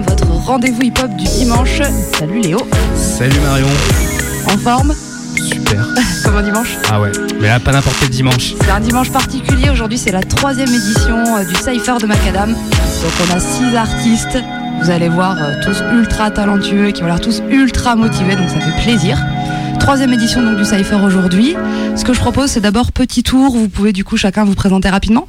votre rendez-vous hip-hop du dimanche. Salut Léo. Salut Marion. En forme Super. Comme un dimanche Ah ouais, mais là, pas n'importe quel dimanche. C'est un dimanche particulier. Aujourd'hui, c'est la troisième édition euh, du Cypher de Macadam. Donc, on a six artistes. Vous allez voir, euh, tous ultra talentueux et qui ont l'air tous ultra motivés. Donc, ça fait plaisir. Troisième édition donc du Cypher aujourd'hui. Ce que je propose, c'est d'abord petit tour. Vous pouvez du coup chacun vous présenter rapidement.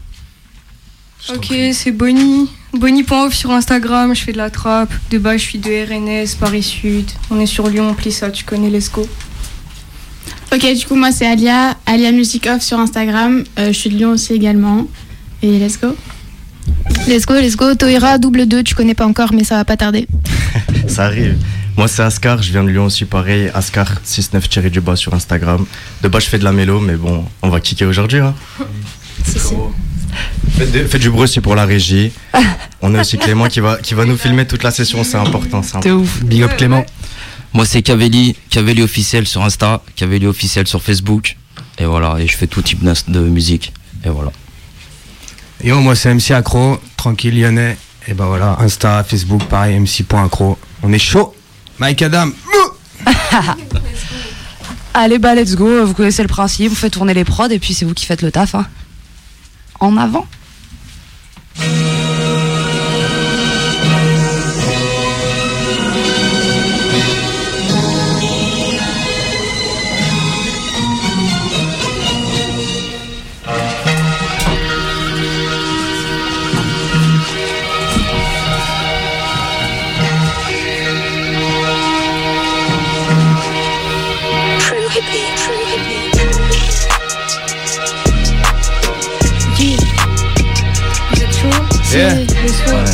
Ok, c'est Bonnie. Bonnie.off sur Instagram, je fais de la trappe. De base, je suis de RNS, Paris Sud. On est sur Lyon, Plissa, tu connais Lesco. Ok, du coup, moi, c'est Alia, Alia Music Off sur Instagram. Euh, je suis de Lyon aussi également. Et let's go. Let's go, let's go. Toira, double 2, tu connais pas encore, mais ça va pas tarder. Ça arrive. Moi, c'est Ascar, je viens de Lyon aussi, pareil. Ascar 69 tiré du bas sur Instagram. De bas, je fais de la mélo, mais bon, on va kicker aujourd'hui. Hein. Faites, de- faites du bruit aussi pour la régie. On a aussi Clément qui va, qui va nous filmer toute la session, c'est important. c'est ouf. Big up Clément. Moi, c'est Cavelli, Cavelli officiel sur Insta, Cavelli officiel sur Facebook. Et voilà, et je fais tout type de musique. Et voilà. Yo, moi c'est MC Accro, tranquille lyonnais. Et ben voilà, Insta, Facebook, pareil, MC.accro. On est chaud. Mike Adam. Allez, bah, let's go. Vous connaissez le principe. Vous faites tourner les prods et puis c'est vous qui faites le taf. hein. En avant.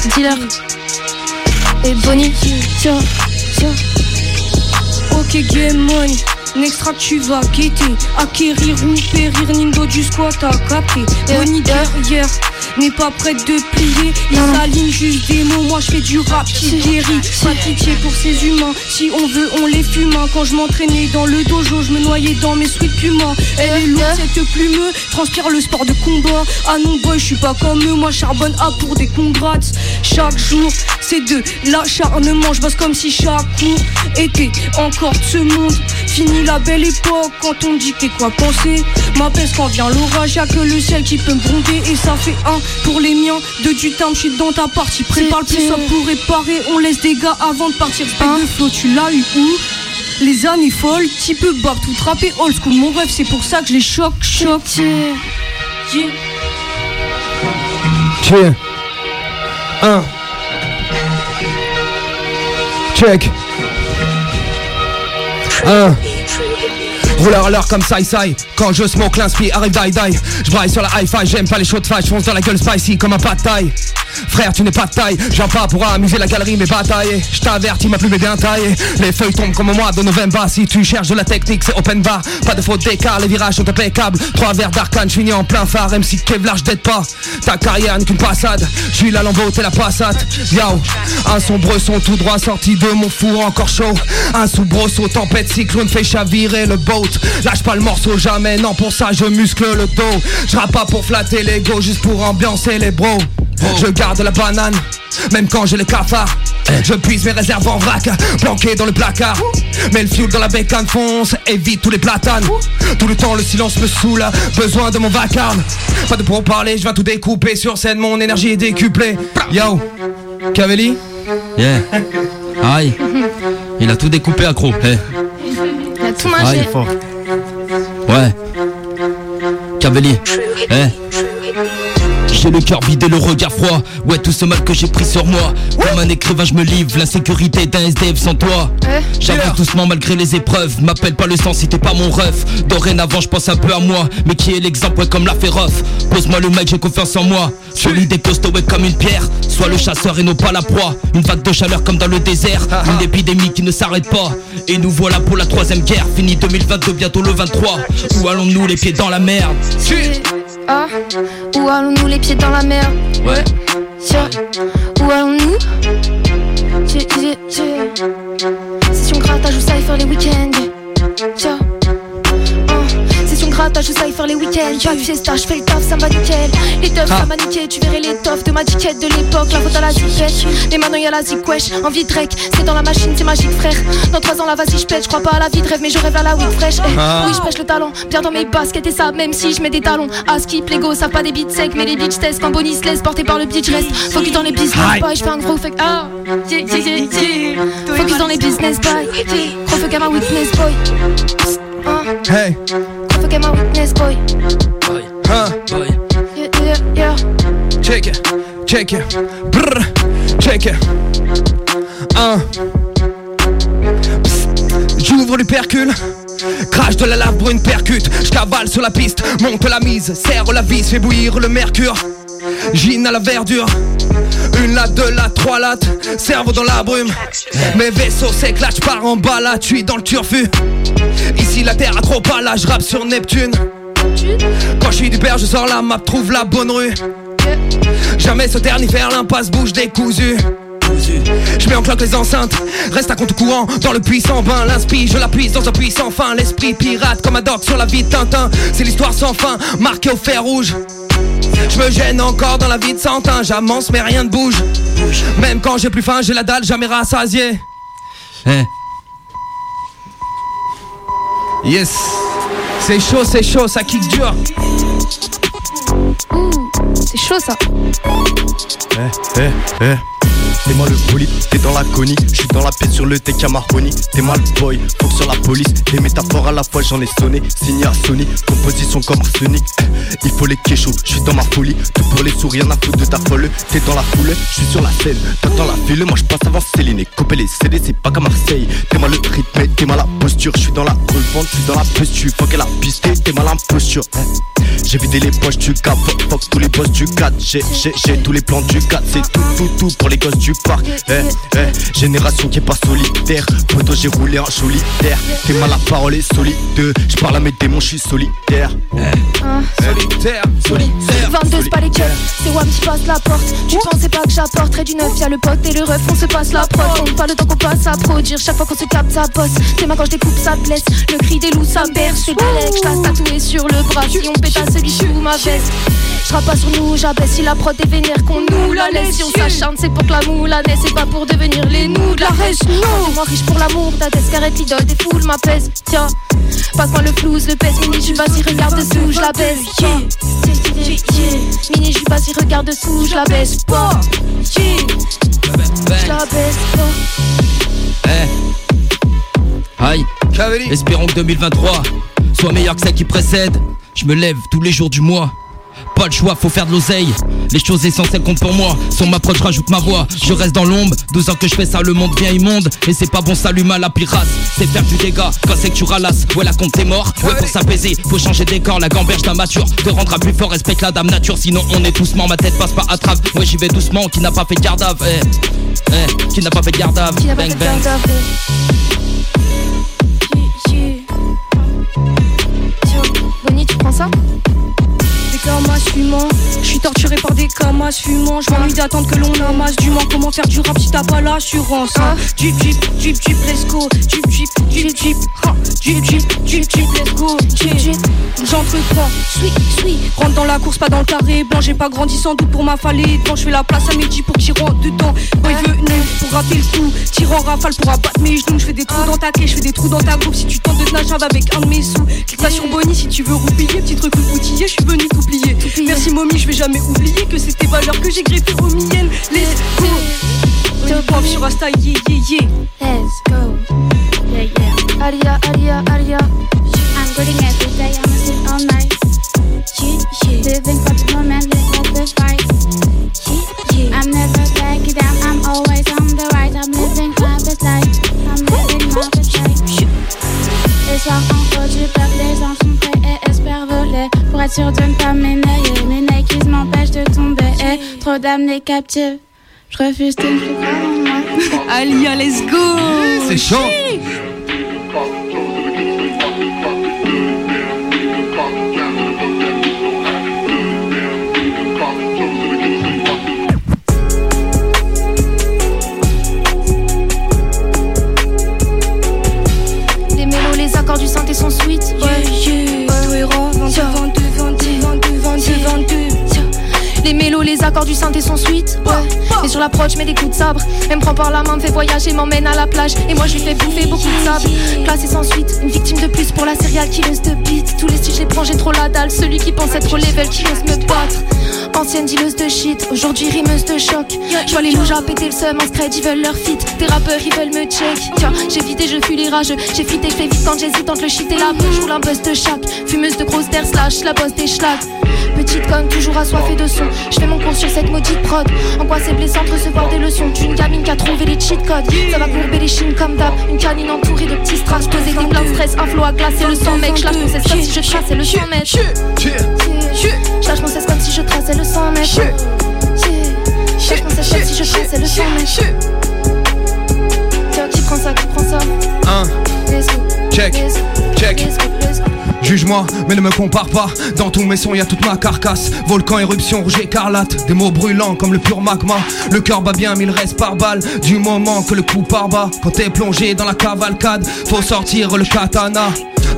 Dealer. Et Bonnie. Tiens, tiens. Ok, game money. Next track, tu vas guetter. Acquérir ou périr, Nindo du squat à capter. Bonnie derrière, n'est pas prête de plier. Il s'aligne juste des mots, moi je fais du rap qui guérit. Pas pitié pour ces humains, si on veut, on les fume. hein. Quand je m'entraînais dans le dojo, je me noyais dans mes sweat puma. Elle est lourde, cette plume, transpire le sport de combat. Ah non, boy, je suis pas comme eux, moi charbonne A pour des congrats. Chaque jour, c'est de l'acharnement, je bosse comme si chaque cours était encore de ce monde. Fini la belle époque quand on dit que t'es quoi penser. Ma peste quand vient l'orage, y'a que le ciel qui peut me gronder. Et ça fait un pour les miens, deux du terme, je suis dans ta partie. Prépare le plus sobre pour réparer, on laisse des gars avant de partir. Spec de flow, tu l'as eu où? Les années folles, type bab, tout trappé old school. Mon rêve, c'est pour ça que je les choque, choque. Yeah. Check. Un. Check. Rouleur à l'heure comme ça, ça Quand je smoke l'inspi, arrive die die. Je braille sur la hi-fi, j'aime pas les chauds de Je fonce dans la gueule spicy comme un de taille Frère tu n'es pas de taille, j'en pas pour amuser la galerie mais batailler Je t'avertis ma plume est bien taillée. Les feuilles tombent comme au mois de novembre. Si tu cherches de la technique c'est open bar. Pas de faute d'écart, les virages sont impeccables. Trois verres d'arcane, je en plein phare. MC Kevlar je pas Ta carrière n'est qu'une passade. Je suis la lambeau, t'es la passate Yo, un sombre son tout droit sorti de mon four encore chaud. Un soubresaut, tempête, cyclone fait chavirer le boat. Lâche pas le morceau jamais, non pour ça je muscle le dos. Je pas pour flatter l'ego, juste pour ambiancer les bros Je garde la banane, même quand j'ai le cafard Je puise mes réserves en vrac, planqué dans le placard Mets le fuel dans la bécane fonce, évite tous les platanes Tout le temps le silence me saoule, besoin de mon vacarme Pas de pour parler, je viens tout découper sur scène, mon énergie est décuplée Yo, Cavelli? Yeah. Aïe. Il a tout découpé, accro. Eh. Il a tout Aïe. mangé. Fort. Ouais. Cavelli. Eh. J'ai le cœur vide et le regard froid. Ouais, tout ce mal que j'ai pris sur moi. Comme un écrivain, je me livre. L'insécurité d'un SDF sans toi. J'avance doucement malgré les épreuves. M'appelle pas le sang si t'es pas mon ref. Dorénavant, je pense un peu à moi. Mais qui est l'exemple, ouais, comme l'a Ruff. Pose-moi le mec, j'ai confiance en moi. Solide et costaud, ouais, comme une pierre. Sois le chasseur et non pas la proie. Une vague de chaleur comme dans le désert. Une épidémie qui ne s'arrête pas. Et nous voilà pour la troisième guerre. Fini 2022, bientôt le 23. Où allons-nous les pieds dans la merde? Ah, où allons-nous les pieds dans la mer? Ouais. Tiens, où allons-nous? Tiens, tiens, tiens. Session grattage ou cypher les week-ends Tiens, Je sais faire les week-ends. Pas de fiesta, je fais le taf, ça me va nickel. Les teufs, ça m'a niqué, tu verrais les toffes de ma ticket de l'époque. La faute à la zipette, mais maintenant y a la zik wesh. Envie de rec, c'est dans la machine, c'est magique frère. Dans trois ans là, vas-y, je pète, je crois pas à la vie de rêve, mais je rêve à la weed fraîche. Eh, Ah. Oui, je pêche le talent, bien dans mes baskets et ça, même si je mets des talons. À skip, les go, savent pas des beats secs, mais les bitches test quand Bonnie se laisse porter par le bitch reste. Focus dans les business boy, je fais un gros fuck. Ah, yeah, yeah, yeah, yeah. Focus dans les business boy. Gros fuck à ma witness boy. Ah, Hey, fuck à ma witness boy. hein, Yeah, yeah, yeah. check it, check it, brr, check it. Un. J'ouvre du percule. Crache de la lave brune percute, je cavale sur la piste, monte la mise, serre la vis, fais bouillir le mercure. Gine à la verdure, une latte, deux lattes, trois lattes, cerveau dans la brume. Mes vaisseaux s'éclatent, je pars en balade, je suis dans le turfu. Ici la terre a trop pas là, je rappe sur Neptune. Quand je suis du père, je sors la map, trouve la bonne rue. Jamais se taire ni faire l'impasse, bouge décousu. Je mets en cloque les enceintes, reste à compte courant dans le puissant bain. L'inspire, je la puise dans un puissant fin. L'esprit pirate comme un doc sur la vie de Tintin. C'est l'histoire sans fin, marquée au fer rouge. Je me gêne encore dans la vie de Santin. J'amance mais rien ne bouge. Même quand j'ai plus faim, j'ai la dalle, jamais rassasié. Eh, Yes, c'est chaud, c'est chaud, ça kick dur. C'est chaud ça. Eh, eh, eh. T'es moi le bolide, t'es dans la conie, je suis dans la pièce sur le TK Marconi, t'es mal boy, faut sur la police, des métaphores à la fois j'en ai sonné, signé à Sony, composition comme arsenic, Eh, il faut les kéchos, je suis dans ma folie, tout pour les sourires, n'a foutre de ta folle, t'es dans la foule, je suis sur la scène, t'attends la file, moi je passe avant Céline, et couper les CD c'est pas comme Marseille, t'es mal le rythme, t'es mal la posture, je suis dans la revente, je suis dans la posture, faut qu'elle a pisté, t'es mal en posture, Eh. J'ai vidé les poches du cap, fuck tous les boss du 4 J'ai, j'ai, j'ai tous les plans du 4 C'est tout, tout, tout pour les gosses du parc Eh, eh, génération qui est pas solitaire Poto j'ai roulé en solitaire T'es mal la parole est solide J'parle à mes démons, j'suis solitaire Ah. Solitaire, solitaire. 22 c'est pas les checks, c'est Wam qui passe la porte. Tu pensais pas que j'apporterais du neuf, y'a le pote et le ref, on se passe la prod. On pas le temps qu'on passe à produire, chaque fois qu'on se capte ça bosse. Tes mains quand je découpe ça blesse, le cri des loups ça berce. C'est Dalek, je t'ai tatoué sur le bras. Si on pète celui sous ma veste, je pas sur nous, j'abaisse. Si la prod est vénère, qu'on nous la laisse. Si on s'acharne, c'est pour que l'amour la naisse, c'est pas pour devenir les nous de la reste. Non, moi riche pour l'amour, ta carrette l'idole des foules m'apaise. Tiens, passe-moi le flouze, le pèse, mini, je vas-y, regarde dessous, je la baisse. Yeah. Yeah, yeah, yeah. Mini, je vas-y, regarde dessous, je la baisse pas. Yeah. Je la baisse pas. eh. Aïe, espérons que 2023 soit meilleur que celle qui précède. Je me lève tous les jours du mois. Pas le choix, faut faire de l'oseille. Les choses essentielles comptent pour moi. Sur ma proche, rajoute ma voix. Je reste dans l'ombre. 12 ans que je fais ça, le monde vient immonde. Et c'est pas bon, salut mal la pirate. C'est faire du dégât. Quand c'est que tu ralasses, ouais, la compte t'es mort. Ouais, pour s'apaiser, faut changer des corps. La gamberge mature te rendra plus fort. Respecte la dame nature, sinon on est doucement. Ma tête passe pas à travers. Ouais, j'y vais doucement. Qui n'a pas fait garde eh, eh, Qui n'a pas fait garde Bang bang. Bonnie, camas fumants, je suis torturé par des camas fumants. Je m'ennuie d'attendre que l'on amasse du manque. Comment faire du rap si t'as pas l'assurance hein? Jeep, jeep, jeep, jeep, let's go. Jeep, jeep, jeep, jeep, hein? Jeep, jeep, jeep, jeep, let's go. Yeah. J'entreprends, suis, suis. Rentre dans la course, pas dans le carré blanc. J'ai pas grandi sans doute pour m'affaler. Devant, je fais la place à midi pour qu'il rentre dedans. Boy venu pour rater le coup. Tire en rafale pour abattre mes genoux. Je fais des trous dans ta clé, je fais des trous dans ta groupe. Si tu tentes de te avec un de mes sous, clique pas sur Bonnie si tu veux roupiller. Petit truc outillé, je suis venu tout plier. Merci mommy, je vais jamais oublier que tes valeurs que j'ai greffées aux miennes. Let's go. Pop sur Insta, yeah, yeah, yeah. Let's go. Yeah, yeah. Alia, Alia, Alia. I'm getting every day, I'm sit all night. Yeah, yeah. Living for the moment, live for the fight. Yeah, yeah. I'm never backing down, I'm always on the right. I'm living my best life, I'm living my best life. Les soirs entre du peuple, les anges Pour être sûr de ne pas m'énerver, mes Nikes m'empêchent de tomber. Et trop d'âmes captives, je refuse de ne plus croire en moi. Alia, let's go. C'est chaud. Les accords du synthé sont sweet. Ouais, Yeah, yeah. Encore du synthé son suite. Ouais. Et sur l'approche, mets des coups de sabre. Elle me prend par la main, me fait voyager, m'emmène à la plage. Et moi, je lui fais bouffer beaucoup de sable. Classé sans suite, une victime de plus pour la serial killeuse de beat. Tous les styles, j'ai prends, j'ai trop la dalle. Celui qui pense être au level, qui ose me battre. Ancienne dealeuse de shit, aujourd'hui rimeuse de choc. Je vois les loups à péter le seum, en scred, ils veulent leur fit. Des rappeurs, ils veulent me check. Tiens, j'ai vidé, je fuis les rageux. J'ai fité, fais vite quand j'hésite entre le shit et la. Je roule un buzz de chaque. Fumeuse de grosses terre slash, la bosse des schlags. Petite conne, toujours assoiffée de son. Je fais mon cours sur cette maudite prod. En quoi c'est blessant de recevoir des leçons d'une gamine qui a trouvé les cheat codes. Ça va courber les chines comme d'hab. Une canine entourée de petits strass. Poser des plans de stress, un flot à glacer le sang, mec. Je lâche mon cesse comme si je traçais le 100 mètres. Je lâche mon cesse comme si je traçais le 100 mètres. Je lâche mon cesse comme si je traçais le 100 mètres. Tiens, qui prend ça, qui prend ça? Un, check, check. Juge-moi, mais ne me compare pas. Dans tous mes sons, y a toute ma carcasse. Volcan, éruption, rouge écarlate. Des mots brûlants comme le pur magma. Le cœur bat bien, mais il reste par balle. Du moment que le coup part bas. Quand t'es plongé dans la cavalcade, faut sortir le katana.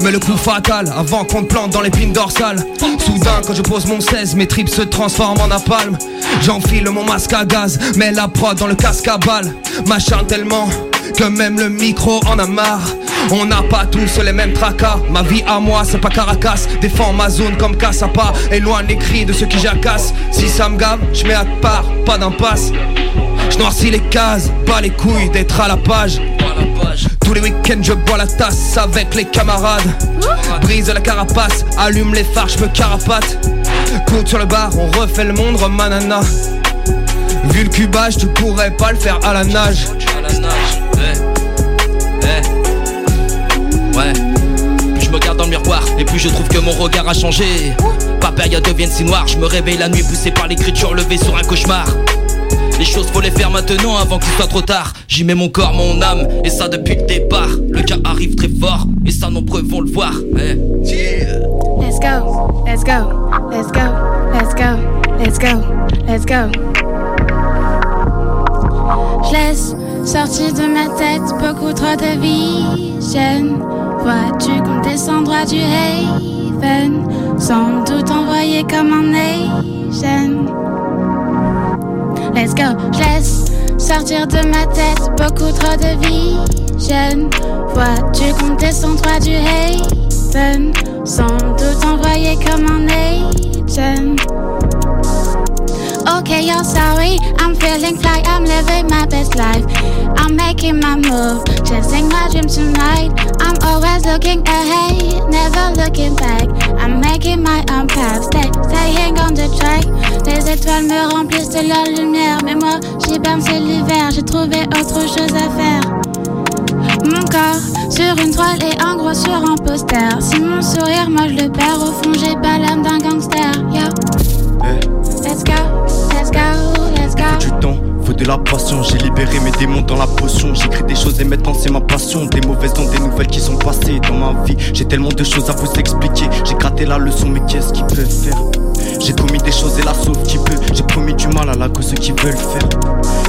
Mais le coup fatal, avant qu'on te plante dans l'épine dorsale. Soudain, quand je pose mon 16, mes tripes se transforment en napalm. J'enfile mon masque à gaz, mets la prod dans le casque à balles. M'acharne tellement que même le micro en a marre. On n'a pas tous les mêmes tracas. Ma vie à moi, c'est pas Caracas. Défends ma zone comme Cassapa. Éloigne les cris de ceux qui jacassent. Si ça me gave, je mets à part, pas d'impasse. Je noircis les cases, pas les couilles d'être à la page. Tous les week-ends, je bois la tasse avec les camarades. Brise la carapace, allume les phares, je me carapate. Cours sur le bar, on refait le monde, manana. Vu le cubage, tu pourrais pas le faire à la nage. Et plus je trouve que mon regard a changé. Pas période devienne si noire, je me réveille la nuit poussé par l'écriture levée sur un cauchemar. Les choses faut les faire maintenant avant qu'il soit trop tard. J'y mets mon corps, mon âme, et ça depuis le départ. Le cas arrive très fort, et ça nombreux vont le voir. Eh. Let's go, let's go, let's go, let's go, let's go, let's go. Je laisse sortir de ma tête beaucoup trop de qu'on droit du haven, sans doute envoyé comme un Asian. Let's go, je laisse sortir de ma tête beaucoup trop de vision. Vois-tu qu'on descend droit du haven, sans doute envoyé comme un agent. Okay, you're sorry. I'm feeling fly. I'm living my best life. I'm making my move, chasing my dream tonight. I'm always looking ahead, never looking back. I'm making my own path, stay, staying on the track. Les étoiles me remplissent de leur lumière, mais moi j'hiberne c'est l'hiver. J'ai trouvé autre chose à faire. Mon corps sur une toile et un gros sur un poster. Si mon sourire, moi je le perds au fond, j'ai pas l'âme d'un gangster. Yo, let's go, let's go, let's go. du temps, faut de la passion. J'ai libéré mes démons dans la potion. J'écris des choses et maintenant c'est ma passion. Des mauvaises dont des nouvelles qui sont passées dans ma vie. J'ai tellement de choses à vous expliquer. J'ai gratté la leçon, mais qu'est-ce qu'ils peuvent faire? J'ai commis des choses et la sauve qui peut. J'ai promis du mal à la cause ceux qui veulent faire.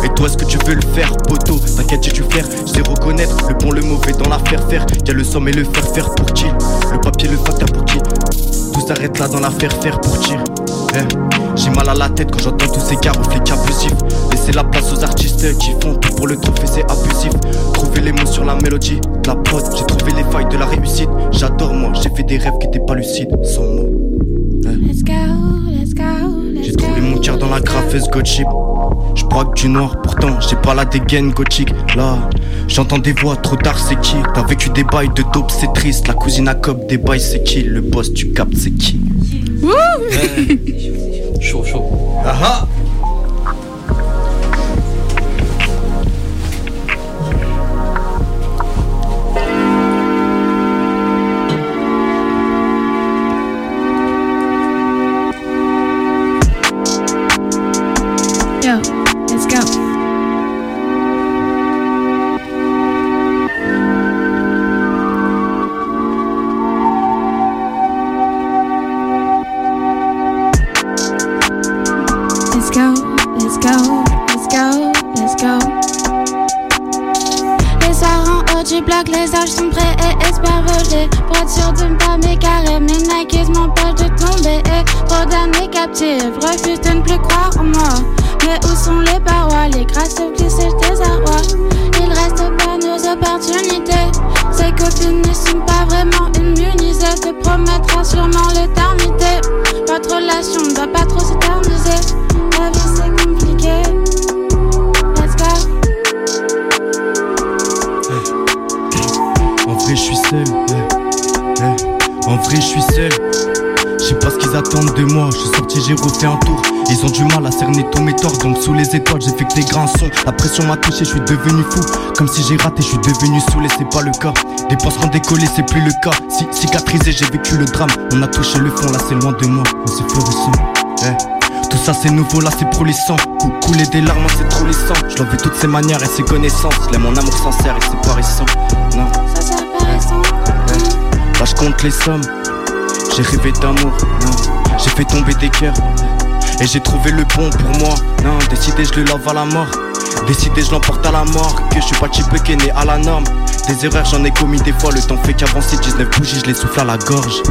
Et toi, est-ce que tu veux le faire, poteau? T'inquiète, j'ai dû faire. Je sais reconnaître le bon, le mauvais dans l'affaire faire. Y'a le somme et le faire faire pour qui? Le papier, le facteur pour qui? Tout s'arrête là dans l'affaire faire pour qui? J'ai mal à la tête quand j'entends tous ces gars aux flics abusifs. Laissez la place aux artistes qui font tout pour le trophée, c'est abusif. Trouver les mots sur la mélodie, de la prod, j'ai trouvé les failles de la réussite. J'adore moi, j'ai fait des rêves qui étaient pas lucides, sans mots. Let's go, let's go, let's J'ai trouvé mon cœur dans la graffeuse Gotchip. Je braque du noir, pourtant j'ai pas la dégaine gothique. Là, j'entends des voix, trop tard c'est qui? T'as vécu des bails de dope, c'est triste. La cousine à cop, des bails c'est qui? Le boss, tu captes, c'est qui? Chaud, chaud. Ah Nikes m'empêchent de tomber et trop d'années captives refusent de ne plus croire en moi. Mais où sont les parois, les grâces glissent le désarroi Il reste pas nos opportunités. Ces copines ne sont pas vraiment immunisées. Te promettra sûrement l'éternité. Votre relation ne doit pas trop s'éterniser. La vie c'est compliqué. Let's go. En vrai, je suis seul. En vrai, je suis seul. Je sais pas ce qu'ils attendent de moi. Je suis sorti, j'ai refait un tour. Ils ont du mal à cerner tous mes torts. Donc, sous les étoiles, j'ai fait que des grands sons. La pression m'a touché, je suis devenu fou. Comme si j'ai raté, je suis devenu saoulé, c'est pas le cas. Des pensements décollés, c'est plus le cas. Si cicatrisé, j'ai vécu le drame. On a touché le fond, là c'est loin de moi. Mais c'est florissant. Eh. Tout ça c'est nouveau, là c'est pour les sangs. Cou- Couler des larmes, c'est trop les sangs. Je vu toutes ses manières et ses connaissances. Je mon amour sincère et c'est pas récent. Là je compte les sommes. J'ai rêvé d'amour. J'ai fait tomber des cœurs. Et j'ai trouvé le bon pour moi Non. Décidé je le lave à la mort. Décidé je l'emporte à la mort. Que je suis pas type qui né à la norme. Des erreurs j'en ai commis des fois. Le temps fait qu'avancer 19 bougies je les souffle à la gorge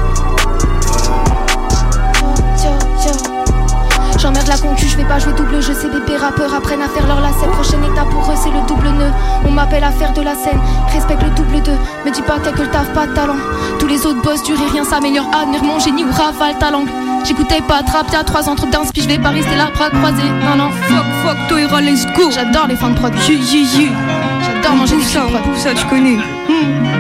la concu, je vais pas jouer double jeu, ces bébés rappeurs apprennent à faire leur lacet. Prochaine étape pour eux, c'est le double nœud. On m'appelle à faire de la scène, respecte le double 2. Me dis pas que le taf pas de talent. Tous les autres boss du rien s'améliore. Admire mon génie ou rafale talent. J'écoutais pas trap, y'a 3 ans, trop d'inspi, je vais pas rester là, bras croisés. Non, non, Fuck, fuck, Toira, let's go. j'adore les fins de prod. J'adore manger du ça, ça, tu connais. Eh.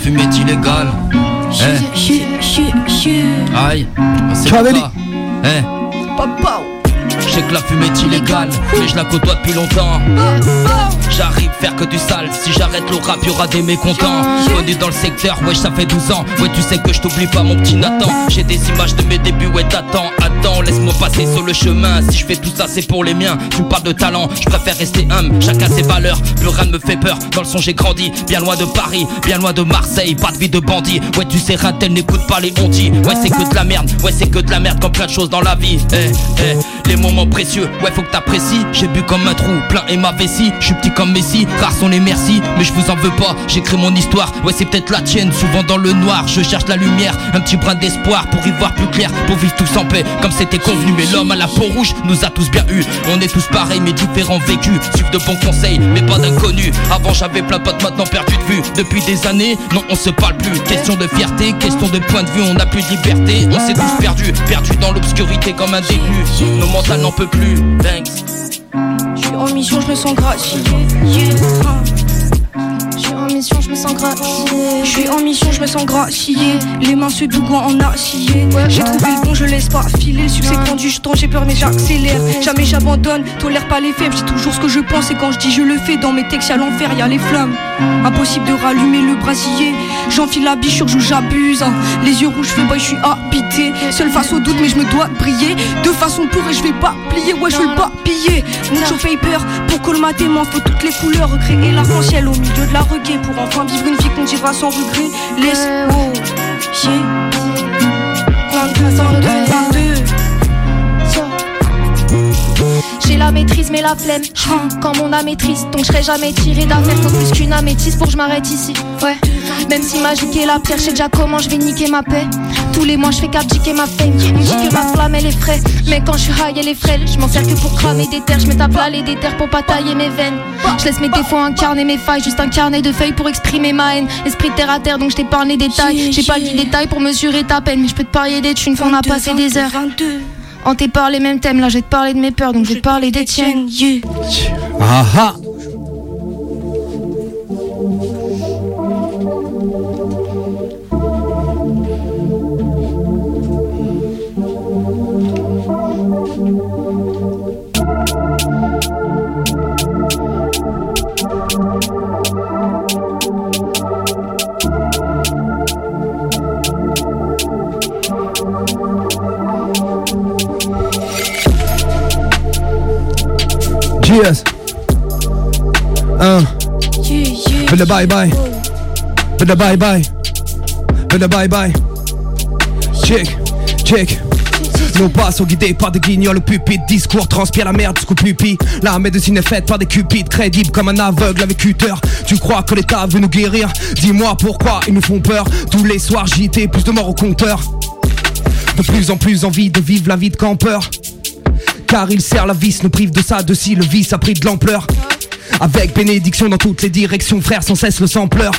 Fumée est illégale. Eh. Yeah, yeah, yeah. Aïe. Ah, c'est. Eh. Papa. Je sais que la fumée est illégale, mais je la côtoie depuis longtemps. J'arrive faire que du sale, si j'arrête le rap, y'aura des mécontents. Connu dans le secteur, ouais, ça fait 12 ans. Ouais, tu sais que je t'oublie pas, mon petit Nathan. J'ai des images de mes débuts, ouais, t'attends, attends, laisse-moi passer sur le chemin. Si je fais tout ça, c'est pour les miens. Tu me parles de talent, je préfère rester humble, chacun ses valeurs. Plus rien me fait peur, dans le son j'ai grandi. Bien loin de Paris, bien loin de Marseille, pas de vie de bandit. Ouais, tu sais, Ratel n'écoute pas les ondits. Ouais, c'est que de la merde, ouais, c'est que de la merde, comme plein de choses dans la vie. Eh, eh, les moments précieux, ouais, faut que t'apprécies. J'ai bu comme un trou, plein et ma vessie. Je suis petit comme Messi, rares sont les merci, mais je vous en veux pas. J'écris mon histoire, ouais, c'est peut-être la tienne. Souvent dans le noir, je cherche la lumière, un petit brin d'espoir pour y voir plus clair, pour vivre tous en paix, comme c'était convenu. Mais l'homme à la peau rouge nous a tous bien eu. On est tous pareils, mais différents vécus. Suivre de bons conseils, mais pas d'inconnus. Avant j'avais plein de potes, maintenant perdu de vue. Depuis des années, non, on se parle plus. Question de fierté, question de point de vue, on n'a plus de liberté. On s'est tous perdus, perdus dans l'obscurité comme un mentales n'en peut plus. Thanks. Je suis en mission, je me sens gratifié. Je me sens gratifié. Je suis en mission, je me sens gratifié. Les mains se dougoient en acier. J'ai trouvé le bon, je laisse pas filer. Le succès prend du temps, j'ai peur, mais j'accélère. Jamais j'abandonne, tolère pas les faibles. Je dis toujours ce que je pense, et quand je dis je le fais, dans mes textes, y'a l'enfer, y'a les flammes. Impossible de rallumer le brasier. J'enfile la bichure, joue, j'abuse. Les yeux rouges, fais boy, je suis habité. Seul face au doute, mais je me dois briller. De façon pour et je vais pas plier. Ouais, je veux pas piller. Mucho paper pour colmater, m'en faut toutes les couleurs. Recréer l'arc-en-ciel au milieu de la reggae. Enfin vivre une vie qu'on dira sans regret. Laisse, oh, yeah. 22, 22, la maîtrise mais la flemme. Hein, Quand mon âme est triste Donc je serai jamais tiré d'affaire Faut plus qu'une améthyste pour que je m'arrête ici. Ouais. Même si magique est la pierre Je sais déjà comment je vais niquer ma paix. Tous les mois je fais qu'abdiquer ma fame On me dit que ma flamme elle est fraîche. Mais quand je suis high elle est frêle. Je m'en sers que pour cramer des terres. Je me tape là les déterres pour pas tailler mes veines. Je laisse mes défauts incarner mes failles. Juste un carnet de feuilles pour exprimer ma haine. Esprit terre à terre donc je t'épargne les détails. J'ai pas le détail pour mesurer ta peine. Mais je peux te parier des thunes qu'on a passé des heures. 22. On t'est parlé même thème, là je vais te parler de mes peurs, donc je vais te parler des tiennes. Yeah. Ah ah Fais le bye bye. Bye bye. Bye bye. Check, check. Nos pas sont guidés par des guignols pupitre Discours transpire la merde jusqu'au pupi La médecine est faite par des cupides Crédibles comme un aveugle avec cutter Tu crois que l'État veut nous guérir? Dis-moi pourquoi ils nous font peur. Tous les soirs JT, plus de morts au compteur. De plus en plus envie de vivre la vie de campeur Car il sert la vis, nous prive de ça, de si le vice a pris de l'ampleur avec bénédiction dans toutes les directions, frère, sans cesse le sampleur.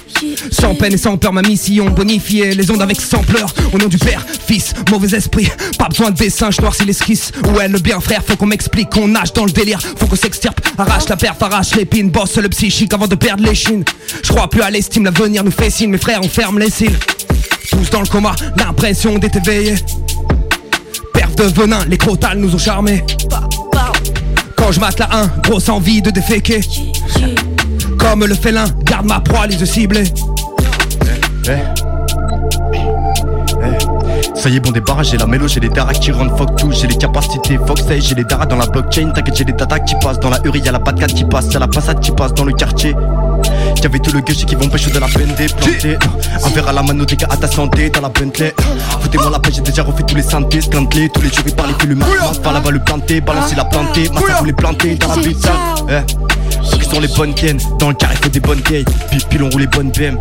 Sans peine et sans peur, ma mission, bonifier les ondes avec sampleur. Au nom du Père, Fils, mauvais esprit, pas besoin de dessin, je noircis l'esquisse. Ouais, le bien, frère, faut qu'on m'explique, qu'on nage dans le délire, faut qu'on s'extirpe, arrache la perf, arrache l'épine, bosse le psychique avant de perdre les chines. Je crois plus à l'estime, l'avenir nous fait signe, mes frères, on ferme les cils. Tous dans le coma, l'impression d'être éveillé. De venin, les crotales nous ont charmés. Quand je mate la 1, grosse envie de déféquer. Comme le félin, garde ma proie, les yeux ciblés. Ça y est, bon débarras, j'ai la mélo, j'ai les daras qui rendent fuck tout, j'ai les capacités Fox j'ai les daras dans la blockchain, t'inquiète, j'ai les data qui passent dans la hurry, y'a la patate qui passe, y'a la passade qui passe dans le quartier. Y'avait tout le gueuche qui vont pêcher de la peine des plantés. Un verre à la mano, gars à ta santé, dans la Bentley. Foutez-moi la pêche, j'ai déjà refait tous les synthés, scandlés. Tous les jours, ils parlent plus le mal. Pas là-bas le planter, balancer la planter. Massa vous les planter dans la putain. Eh. Qui sont les bonnes gaines, dans le carré, faut des bonnes gays. Puis, puis on roule les bonnes BM.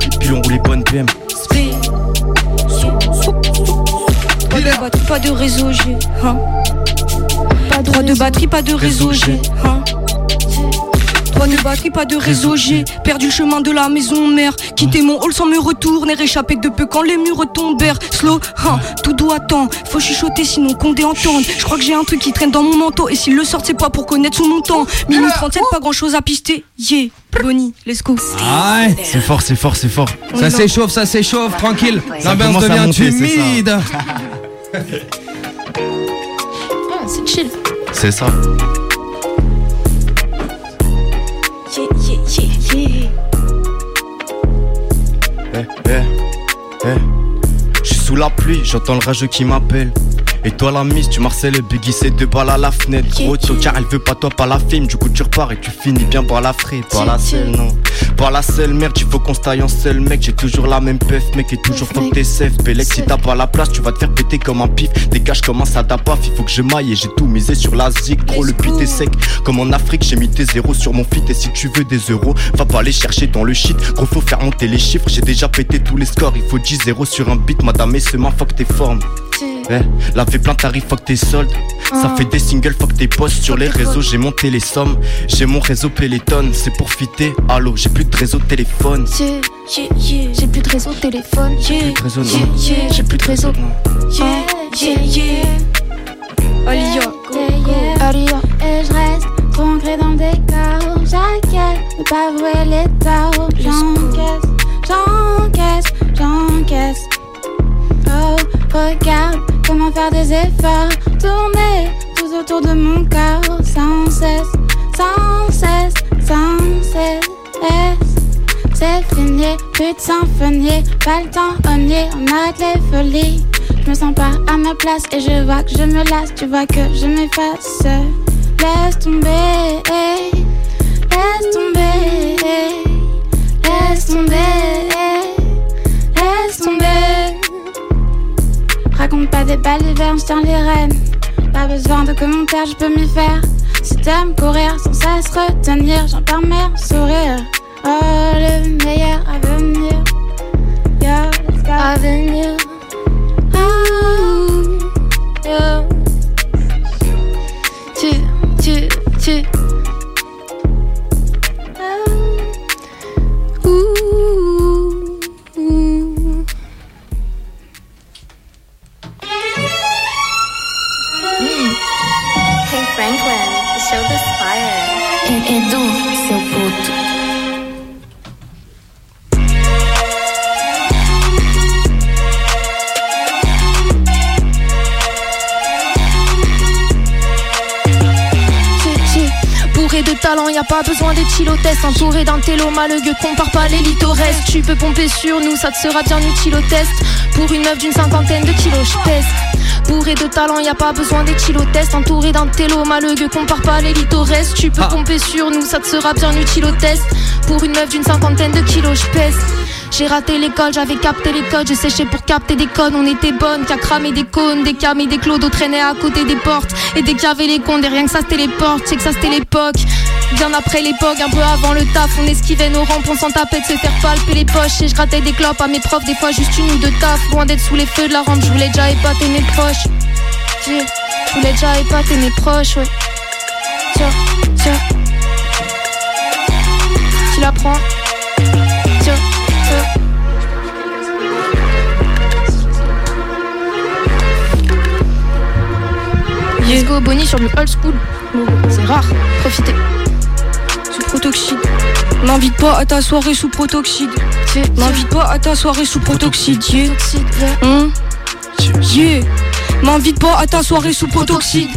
Puis, puis on roule les bonnes BM. De batterie, pas de réseau, j'ai. Hein. Pas de batterie, pas de réseau, j'ai. Hein. Pas de batterie, pas de réseau, j'ai perdu le chemin de la maison mère. Quitté mon hall sans me retourner, réchappé de peu quand les murs tombèrent. Slow, hein, tout doit attendre. Faut chuchoter sinon Condé entende. Je crois que j'ai un truc qui traîne dans mon manteau. Et s'il le sort, c'est pas pour connaître son montant. Minute 37, pas grand chose à pister. Yeah, Bonnie, let's go. Ah ouais. C'est fort, c'est fort, c'est fort. Ça s'échauffe, ça s'échauffe, tranquille. Ça L'ambiance devient humide. Ah, c'est chill. C'est ça. Yeah, yeah, yeah, yeah. Eh, eh, eh. Je suis sous la pluie, j'entends le rageux qui m'appelle. Et toi la mise, tu marcelles le buggy, c'est deux balles à la fenêtre. Gros car elle veut pas toi, pas la film. Du coup, tu repars et tu finis bien par la frite. Par la selle, non. Par la selle, merde, il faut qu'on se taille en seul, mec. J'ai toujours la même pef, mec, et toujours fuck tes safe. Si t'as pas la place, tu vas te faire péter comme un pif. Dégage, commence à tapaf, il faut que je maille et j'ai tout misé sur la zig. Gros, le pit est sec. Comme en Afrique, j'ai mis tes zéros sur mon fit. Et si tu veux des euros, va pas les chercher dans le shit. Gros, faut faire monter les chiffres. J'ai déjà pété tous les scores. Il faut 10 zéros sur un beat, madame et semain, fuck tes formes. Eh, la fait plein tarif, fuck tes soldes. Ça fait des singles, fuck tes posts sur les réseaux. J'ai monté les sommes, j'ai mon réseau Peloton. C'est pour fitter. Allô, j'ai plus de réseau téléphone. Yeah, Yeah, yeah, J'ai plus de réseau téléphone. yeah. Plus de réseau, non. Yeah, yeah. J'ai plus de réseau. Yeah, yeah, yeah. Alia, go, go. Aria. Et je reste trop ancré dans le décor. J'inquiète de pas avouer les torts. J'encaisse, j'encaisse, j'encaisse. Oh, regarde des efforts. Tourner tout autour de mon corps. Sans cesse, sans cesse, sans cesse. C'est fini, plus de symphonie. Pas le temps, on y on arrête les folies. Je me sens pas à ma place et je vois que je me lasse. Tu vois que je m'efface. Laisse tomber, laisse tomber, laisse tomber, Des balivernes, je tiens les rênes. Pas besoin de commentaires, je peux m'y faire. Si t'aimes courir sans cesse retenir, j'en permets un sourire. Oh, le meilleur à venir. À venir. D'un télo malheureux, compare pas l'élite au reste Tu peux pomper sur nous, ça te sera bien utile au test. Pour une meuf d'une cinquantaine de kilos, je pèse. Bourré de talent, y a pas besoin d'être chilotest Entouré d'un télo malheureux, compare pas l'élite au reste Tu peux Ah. pomper sur nous, ça te sera bien utile au test. Pour une meuf d'une cinquantaine de kilos, je pèse. J'ai raté l'école, j'avais capté les codes, j'ai séché pour capter des codes. On était bonnes, qu'à cramer des cônes, des cams et des clodos traînaient à côté des portes. Et dès qu'il y avait les comptes, et rien que ça c'était les portes, c'est que ça c'était l'époque. Bien après l'époque, un peu avant le taf, on esquivait nos rampes, on s'en tapait de se faire palper les poches. Et je grattais des clopes à mes profs, des fois juste une ou deux taf. Loin d'être sous les feux de la rampe, je voulais déjà épater mes proches. Je voulais déjà épater mes proches, ouais. Tiens, tiens. Tu la prends. Tiens, tiens. Let's go, Bonnie sur du old school. C'est rare, profitez. M'invite pas à ta soirée sous protoxyde. M'invite pas à ta soirée sous protoxyde. Yeah. Hein? Yeah. M'invite pas à ta soirée sous protoxyde.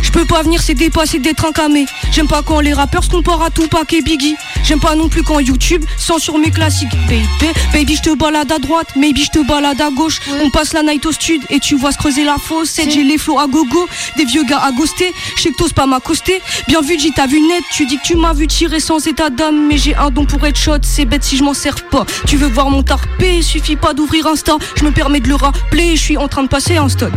Je peux pas venir, c'est dépassé d'être un camé. J'aime pas quand les rappeurs se comparent à Tupac et Biggie. J'aime pas non plus quand YouTube censure mes classiques. Baby, baby, je te balade à droite, maybe je te balade à gauche. On passe la night au stud et tu vois se creuser la fosse. C'est j'ai les flots à gogo, des vieux gars à ghoster. Je sais que t'oses pas m'accoster. Bien vu, j'ai t'as vu net. Tu dis que tu m'as vu tirer sans état d'âme, mais j'ai un don pour être shot. C'est bête si je m'en sers pas. Tu veux voir mon tarpé, suffit pas d'ouvrir Insta. Je me permets de le rappeler, je suis en train de passer un stun.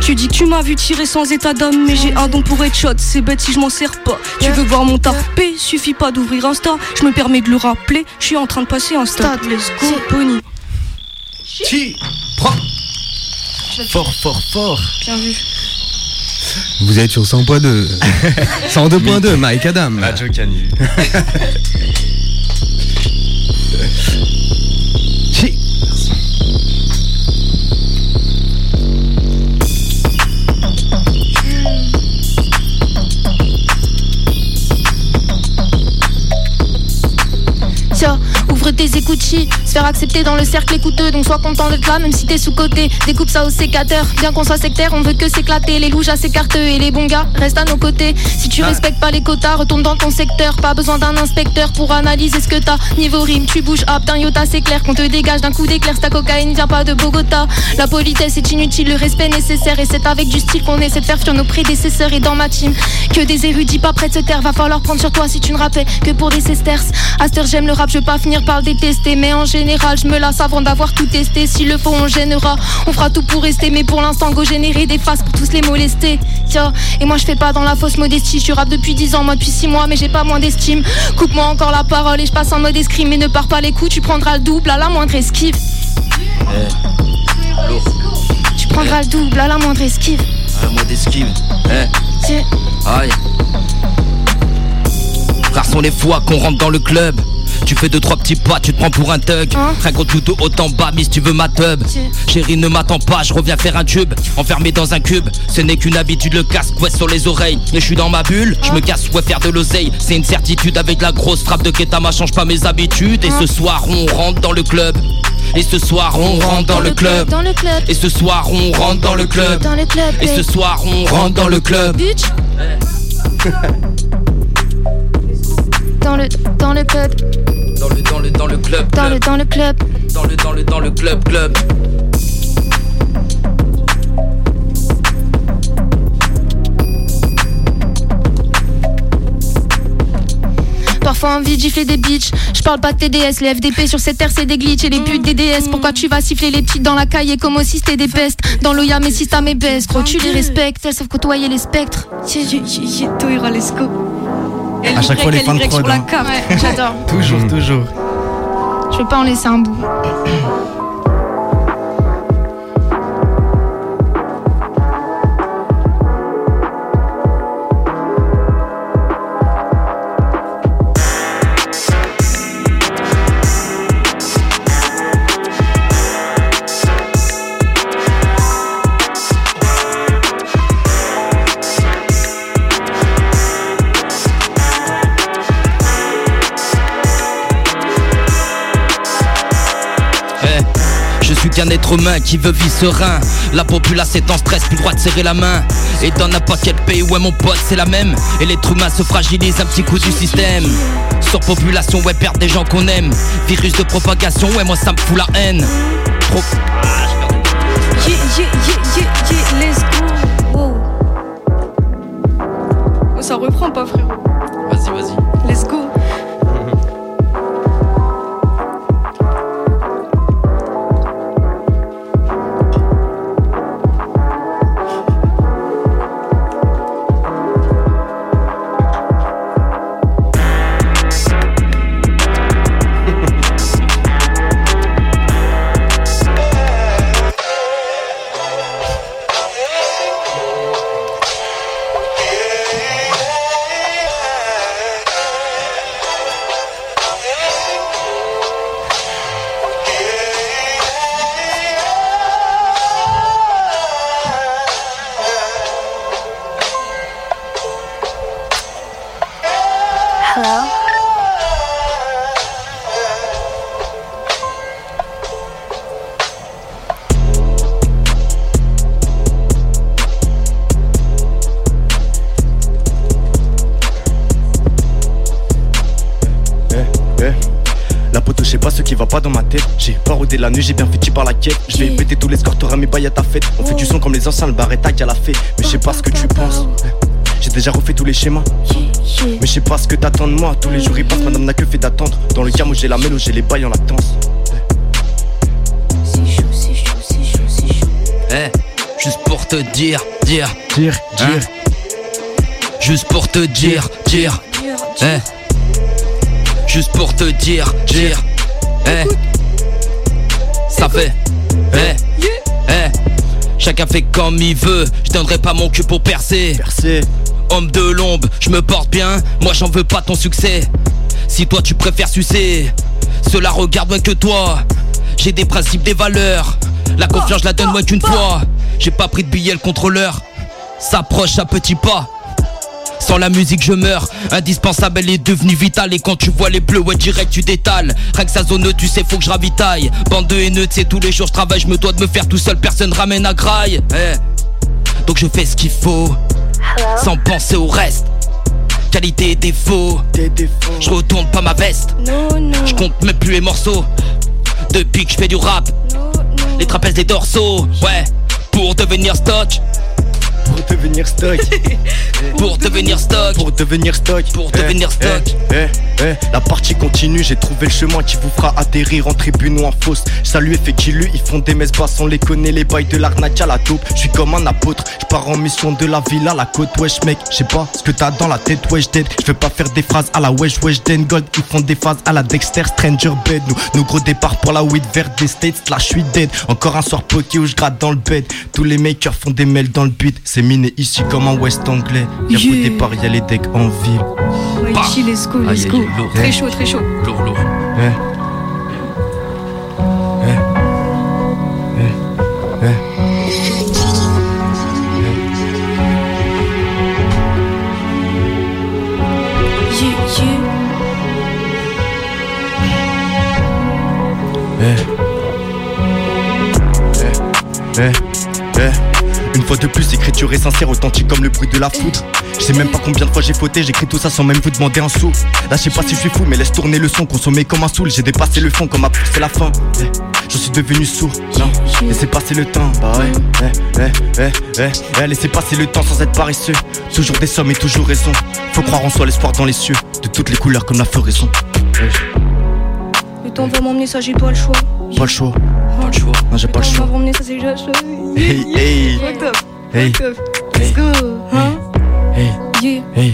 Tu dis que tu m'as vu tirer sans état d'âme, mais j'ai un don pour être shot. C'est bête si je m'en sers pas. Tu veux voir mon tarpé, suffit pas d'ouvrir Insta. Je me permets de le rappeler, je suis en train de passer un stade. Let's go, Bonnie. Chi Prends Fort, fort, fort. Bien vu. Vous êtes sur 100.2 102.2 Mike Adam Radio Canu. ouvre tes écoutilles, se faire accepter dans le cercle écouteux. Donc sois content d'être là, même si t'es sous-côté. Découpe ça au sécateur. Bien qu'on soit sectaire, on veut que s'éclater. Les louches à s'écartent et les bons gars restent à nos côtés. Si tu respectes pas les quotas, retourne dans ton secteur. Pas besoin d'un inspecteur pour analyser ce que t'as. Niveau rime, tu bouges hop, d'un iota, c'est clair qu'on te dégage d'un coup d'éclair. Ta cocaïne vient pas de Bogota. La politesse est inutile, le respect nécessaire. Et c'est avec du style qu'on essaie de faire fuir nos prédécesseurs. Et dans ma team, que des érudits pas près de se taire. Va falloir prendre sur toi si tu ne rappais que pour des sesterces. Heure, j'aime le rap, je veux pas finir par le détester. Mais en général, je me lasse avant d'avoir tout testé. S'il le faut, on gênera. On fera tout pour rester. Mais pour l'instant, go générer des faces pour tous les molester. Tiens, et moi je fais pas dans la fausse modestie. Je rappe depuis 10 ans, moi depuis 6 mois, mais j'ai pas moins d'estime. Coupe-moi encore la parole et je passe en mode escrime. Mais ne pars pas les coups, tu prendras le double à la moindre esquive. Tu prendras le double à la moindre esquive. Un mot d'esquive. Eh, Tiens. aïe. Rares sont les fois qu'on rentre dans le club. Tu fais deux trois petits pas, tu te prends pour un thug. Hein Rien qu'on tout de haut en bas, mais si tu veux ma tub. Chérie, ne m'attends pas, je reviens faire un tube. Enfermé dans un cube, ce n'est qu'une habitude, le casque, ouais, sur les oreilles. Mais je suis dans ma bulle, je me casse, ouais, faire de l'oseille. C'est une certitude avec la grosse frappe de Ketama, change pas mes habitudes. Et ce soir, on rentre dans le club. Et ce soir, on rentre dans le club. Dans le club. Et ce soir, on rentre dans le club. Dans le club. Et ce soir, on rentre dans le club. Bitch. Dans le, dans le club, Dans le, dans le, dans le club, dans le, club. dans le club. Dans le, dans le, dans le club, club. Parfois envie de gifler des bitches. Je parle pas de TDS, les FDP sur cette terre c'est des glitches et les putes des DS. Pourquoi tu vas siffler les petites dans la caille comme aussi c'était des pestes? Dans l'Oya, mais si t'as mes baisses, gros tu les respectes. Elles savent côtoyer les spectres. Toira, let's go. À chaque fois, les fins de prod, j'adore. Toujours, toujours Je veux pas en laisser un bout. Qu'un être humain qui veut vivre serein. La populace est en stress, plus droit de serrer la main. Et dans n'importe quel pays, ouais, mon pote, c'est la même. Et l'être humain se fragilise un petit coup du système. Surpopulation, ouais, perdre des gens qu'on aime. Virus de propagation, ouais, moi ça me fout la haine. Ah. Yeah, yeah, yeah, let's go. Ça reprend pas, frérot. J'ai pas rodé la nuit, j'ai bien fait par la quête. Je vais péter tous les scores, t'auras mis bails à ta fête. On fait du son comme les anciens, le barretta qu'elle a fait. Mais je sais pas ce que tu penses. J'ai déjà refait tous les schémas. Mais je sais pas ce que t'attends de moi. Tous les jours ils passent, madame n'a que fait d'attendre. Dans le cas où j'ai la mêle, j'ai les bails en latence. C'est chaud, c'est chaud, c'est chaud, c'est chaud. Eh, juste pour te dire, dire, Dire, Hein? dire. juste pour te dire, dire, Dire, eh, juste pour te dire, dire, eh, ça fait, eh, eh, chacun fait comme il veut, je donnerai pas mon cul pour percer. Percé. Homme de l'ombre, je me porte bien, moi j'en veux pas ton succès. Si toi tu préfères sucer, cela regarde moins que toi. J'ai des principes, des valeurs. La confiance, je la donne moins qu'une fois. J'ai pas pris de billet, le contrôleur s'approche à petits pas. Sans la musique je meurs. Indispensable elle est devenue vitale Et quand tu vois les bleus ouais direct tu détales. Rien que sa zone tu sais faut que je ravitaille. Bande de haineux tu sais tous les jours je travaille. Je me dois de me faire tout seul personne ramène à graille. Eh. Donc je fais ce qu'il faut. Sans penser au reste. Qualité et défaut. Défauts. Je retourne pas ma veste. Non, non. Je compte même plus les morceaux. Depuis que je fais du rap. Les trapèzes des dorsaux. Ouais. Pour devenir stock devenir stock. Pour devenir stock Pour devenir stock. Pour Eh, devenir stock. Eh, eh, eh. La partie continue, j'ai trouvé le chemin qui vous fera atterrir en tribune ou en fosse. Salut fait lui, ils font des messes basses, on les connaît, les bails de l'arnaque à la taupe. Je suis comme un apôtre, je pars en mission de la ville à la côte, wesh mec. Je sais pas ce que t'as dans la tête, wesh dead. Je veux pas faire des phrases à la wesh wesh den gold. Ils font des phases à la Dexter Stranger Bed. Nous, nos gros départs pour la weed verte des States, là je suis dead. Encore un soir poké où je gratte dans le bed. Tous les makers font des mails dans le beat. C'est miné ici comme un West anglais. Y'a Yeah. au départ, y'a les decks en ville. Ouais, Bah. ici, let's go, let's go. aïe, aïe, lourd. Très chaud, très chaud. Lourd lourd Eh. Eh. Eh. Yeah, yeah. Une fois de plus, écriture est sincère, authentique comme le bruit de la foudre. Je sais même pas combien de fois j'ai fauté, j'écris tout ça sans même vous demander un sou. Là, je sais pas si je suis fou, mais laisse tourner le son, consommer comme un saoul. J'ai dépassé le fond comme a poussé la fin. Eh, Je suis devenu sourd, non. Laissez passer le temps, bah ouais. Eh, eh, eh, eh, eh, laissez passer le temps sans être paresseux. Toujours des sommes et toujours raison. Faut croire en soi, l'espoir dans les cieux. De toutes les couleurs comme la floraison. Le temps va m'emmener, ça, j'ai pas le choix. Pas le choix, Pas le choix non, j'ai pas le choix. Hey, hey, hey, go. Hein? hey, Yeah. hey.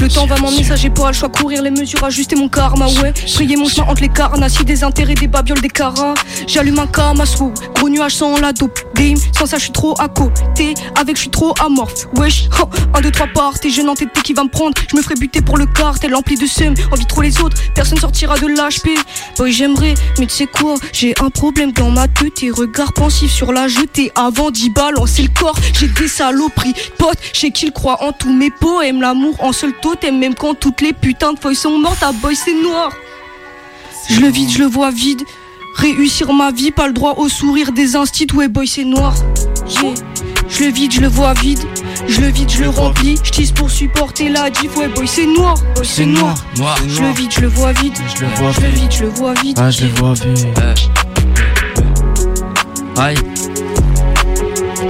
Le temps va m'emmener, ça j'ai pas le choix. Courir les mesures, ajuster mon karma, ouais. Frayer mon chemin entre les carnassis, des intérêts, des babioles, des caras. J'allume un kamasro, gros nuage sans la dope. Game, sans ça je suis trop à côté. Avec je suis trop amorphe, wesh. Oh, un, deux, trois parts, t'es jeune entêté qui va me prendre? Je me ferai buter pour le cartel, empli de seum. Envie trop les autres, personne sortira de l'HP. Boy, j'aimerais, mais tu sais quoi, j'ai un problème dans ma tête. Tes regards pensifs sur la jetée avant d'y balancer le corps. J'ai des saloperies, potes, je sais qu'ils croient en tous mes poèmes. L'amour en seul totem, même quand toutes les putains de feuilles sont mortes. Ah boy, c'est noir. Je le vide, je le vois vide. Réussir ma vie, pas le droit au sourire des instits. Ouais, boy, c'est noir. Yeah. Je le vide, je le vois vide. Je le vide, je le remplis. Je tisse pour supporter la diff. Ouais, boy, c'est noir. Boy, c'est noir. Noir Je le vide, je le vois vide. Je le vois vide, je le vois vide. Ah, je le vois vite. Aïe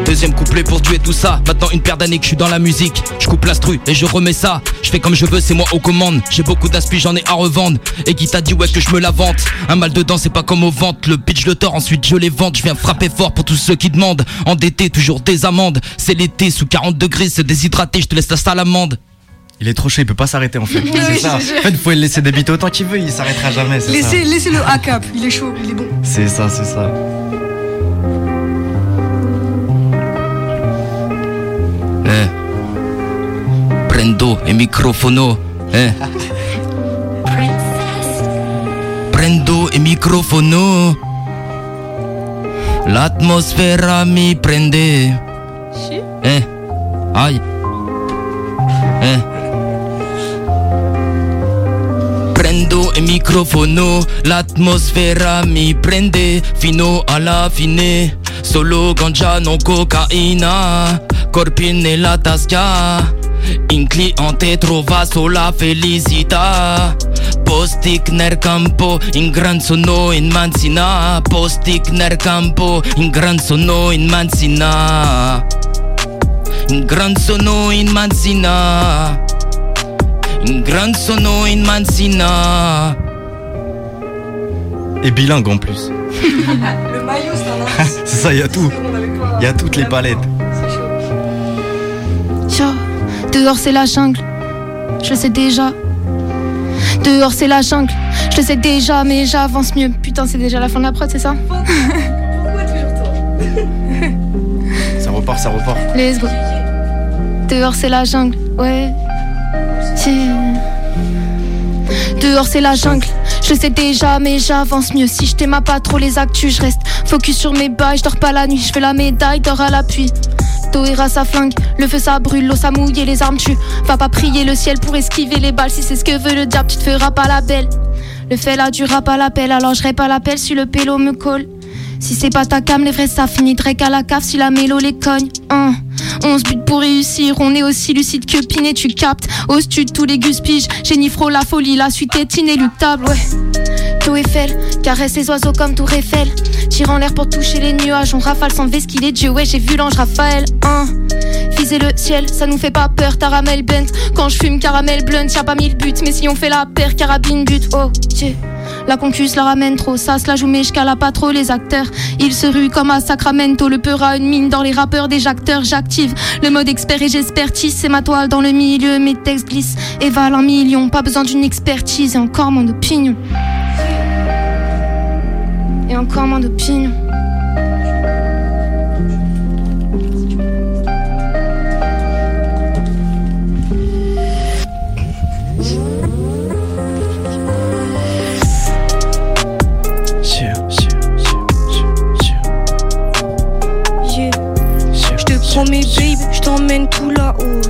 Deuxième couplet pour tuer tout ça Maintenant une paire d'années que je suis dans la musique Je coupe l'instru et je remets ça Je fais comme je veux c'est moi aux commandes J'ai beaucoup d'inspi j'en ai à revendre Et qui t'a dit ouais que je me la vante? Un mal dedans c'est pas comme au ventre Le pitch le tord ensuite je les vente Je viens frapper fort pour tous ceux qui demandent Endetté toujours des amendes C'est l'été sous 40 degrés C'est déshydraté je te laisse la salamande Il est trop chaud, il peut pas s'arrêter en fait. c'est ça. En fait, il faut le laisser débiter autant qu'il veut, il s'arrêtera jamais. c'est ça. Laissez, laissez le à cap. Il est chaud, il est bon. C'est ça, c'est ça. Prendo e microfono eh? Prendo e microfono. L'atmosfera mi prende. Eh? Aïe Eh? Prendo e microfono L'atmosfera mi prende Fino alla fine. Solo ganja non cocaina Corpi nella tasca In cliente trovato la felicità Postic nel campo, in gran sono in manzina Postic nel campo, in gran sono in manzina In gran sono in manzina In gran sono in manzina Et bilingue en plus. Le maillot, c'est un C'est ça, il y a tout. Il y a toutes les palettes. Dehors c'est la jungle, je le sais déjà. Dehors c'est la jungle, je le sais déjà, mais j'avance mieux. Putain, c'est déjà la fin de la prod, c'est ça Ça repart, ça repart. Let's go. Dehors c'est la jungle, ouais. Dehors c'est la jungle, je le sais déjà, mais j'avance mieux. Si je t'aime pas trop les actus, je reste focus sur mes bails, je dors pas la nuit, je fais la médaille, dors à l'appui. Ça flingue, le feu ça brûle, l'eau ça mouille et les armes tuent. Va pas prier le ciel pour esquiver les balles, si c'est ce que veut le diable, tu te feras pas la belle. Le fait là du rap à l'appel, alors je pas l'appel si le pélo me colle. Si c'est pas ta cam, les vrais ça finit Drake à la cave si la mélo les cogne. Hein. On se bute pour réussir, on est aussi lucide que Pinet, tu captes. Au stud, tous les gus piges, Génifro, la folie, la suite est inéluctable, ouais. Tour Eiffel, caresse les oiseaux comme Tour Eiffel. Tire en l'air pour toucher les nuages, on rafale sans veste qu'il est Dieu, ouais, j'ai vu l'ange Raphaël, hein. Viser le ciel, ça nous fait pas peur, caramel bent. Quand je fume caramel blunt, y'a pas mille buts, mais si on fait la paire, carabine but, oh, Dieu. La concuse la ramène trop, ça se la joue mais je cala pas trop les acteurs. Ils se ruent comme à Sacramento, le peur a une mine dans les rappeurs des acteurs. J'active le mode expert et j'expertise, c'est ma toile dans le milieu, mes textes glissent et valent un million. Pas besoin d'une expertise et encore moins d'opinion. Et encore moins d'opinion.